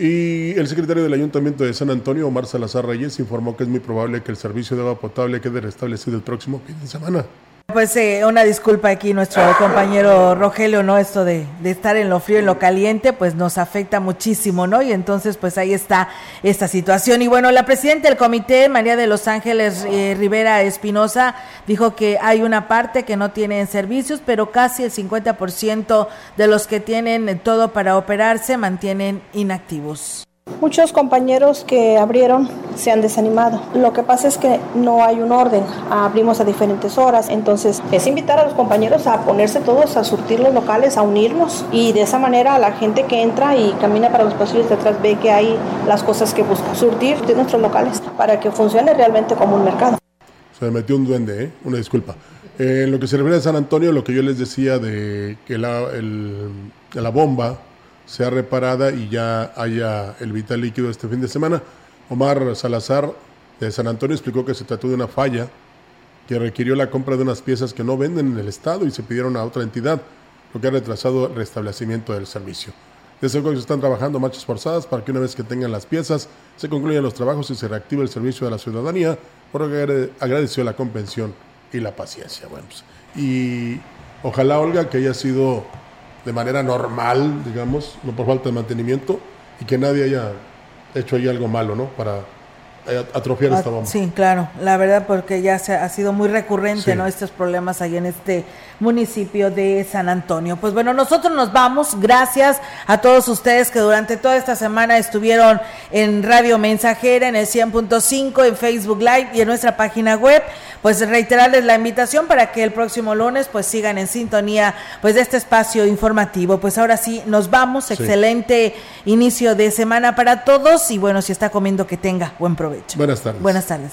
Y el secretario del Ayuntamiento de San Antonio, Omar Salazar Reyes, informó que es muy probable que el servicio de agua potable quede restablecido el próximo fin de semana. Pues eh, una disculpa aquí nuestro compañero Rogelio, ¿no? Esto de, de, estar en lo frío, en lo caliente, pues nos afecta muchísimo, ¿no? Y entonces, pues ahí está esta situación. Y bueno, la presidenta del comité, María de Los Ángeles eh, Rivera Espinosa, dijo que hay una parte que no tienen servicios, pero casi el 50% de los que tienen todo para operar se mantienen inactivos. Muchos compañeros que abrieron se han desanimado. Lo que pasa es que no hay un orden. Abrimos a diferentes horas. Entonces es invitar a los compañeros a ponerse todos a surtir los locales, a unirnos. Y de esa manera la gente que entra y camina para los pasillos de atrás ve que hay las cosas que busca. Surtir de nuestros locales para que funcione realmente como un mercado. Se me metió un duende, ¿eh? Una disculpa. En lo que se refiere a San Antonio, lo que yo les decía de que la, la bomba sea reparada y ya haya el vital líquido este fin de semana. Omar Salazar de San Antonio explicó que se trató de una falla que requirió la compra de unas piezas que no venden en el estado y se pidieron a otra entidad, lo que ha retrasado el restablecimiento del servicio. Desde que se están trabajando marchas forzadas para que una vez que tengan las piezas se concluyan los trabajos y se reactive el servicio de la ciudadanía, por lo que agradeció la comprensión y la paciencia. Bueno, pues, y ojalá Olga que haya sido de manera normal, digamos, no por falta de mantenimiento, y que nadie haya hecho ahí algo malo, ¿no? Para atrofiar esta bomba. Sí, claro, la verdad porque ya se ha sido muy recurrente, ¿no? Estos problemas ahí en este municipio de San Antonio. Pues bueno, nosotros nos vamos. Gracias a todos ustedes que durante toda esta semana estuvieron en Radio Mensajera, en el 100.5, en Facebook Live y en nuestra página web. Pues reiterarles la invitación para que el próximo lunes pues sigan en sintonía pues de este espacio informativo. Pues ahora sí, nos vamos. Excelente inicio de semana para todos y bueno, si está comiendo que tenga buen provecho. Buenas tardes. Buenas tardes.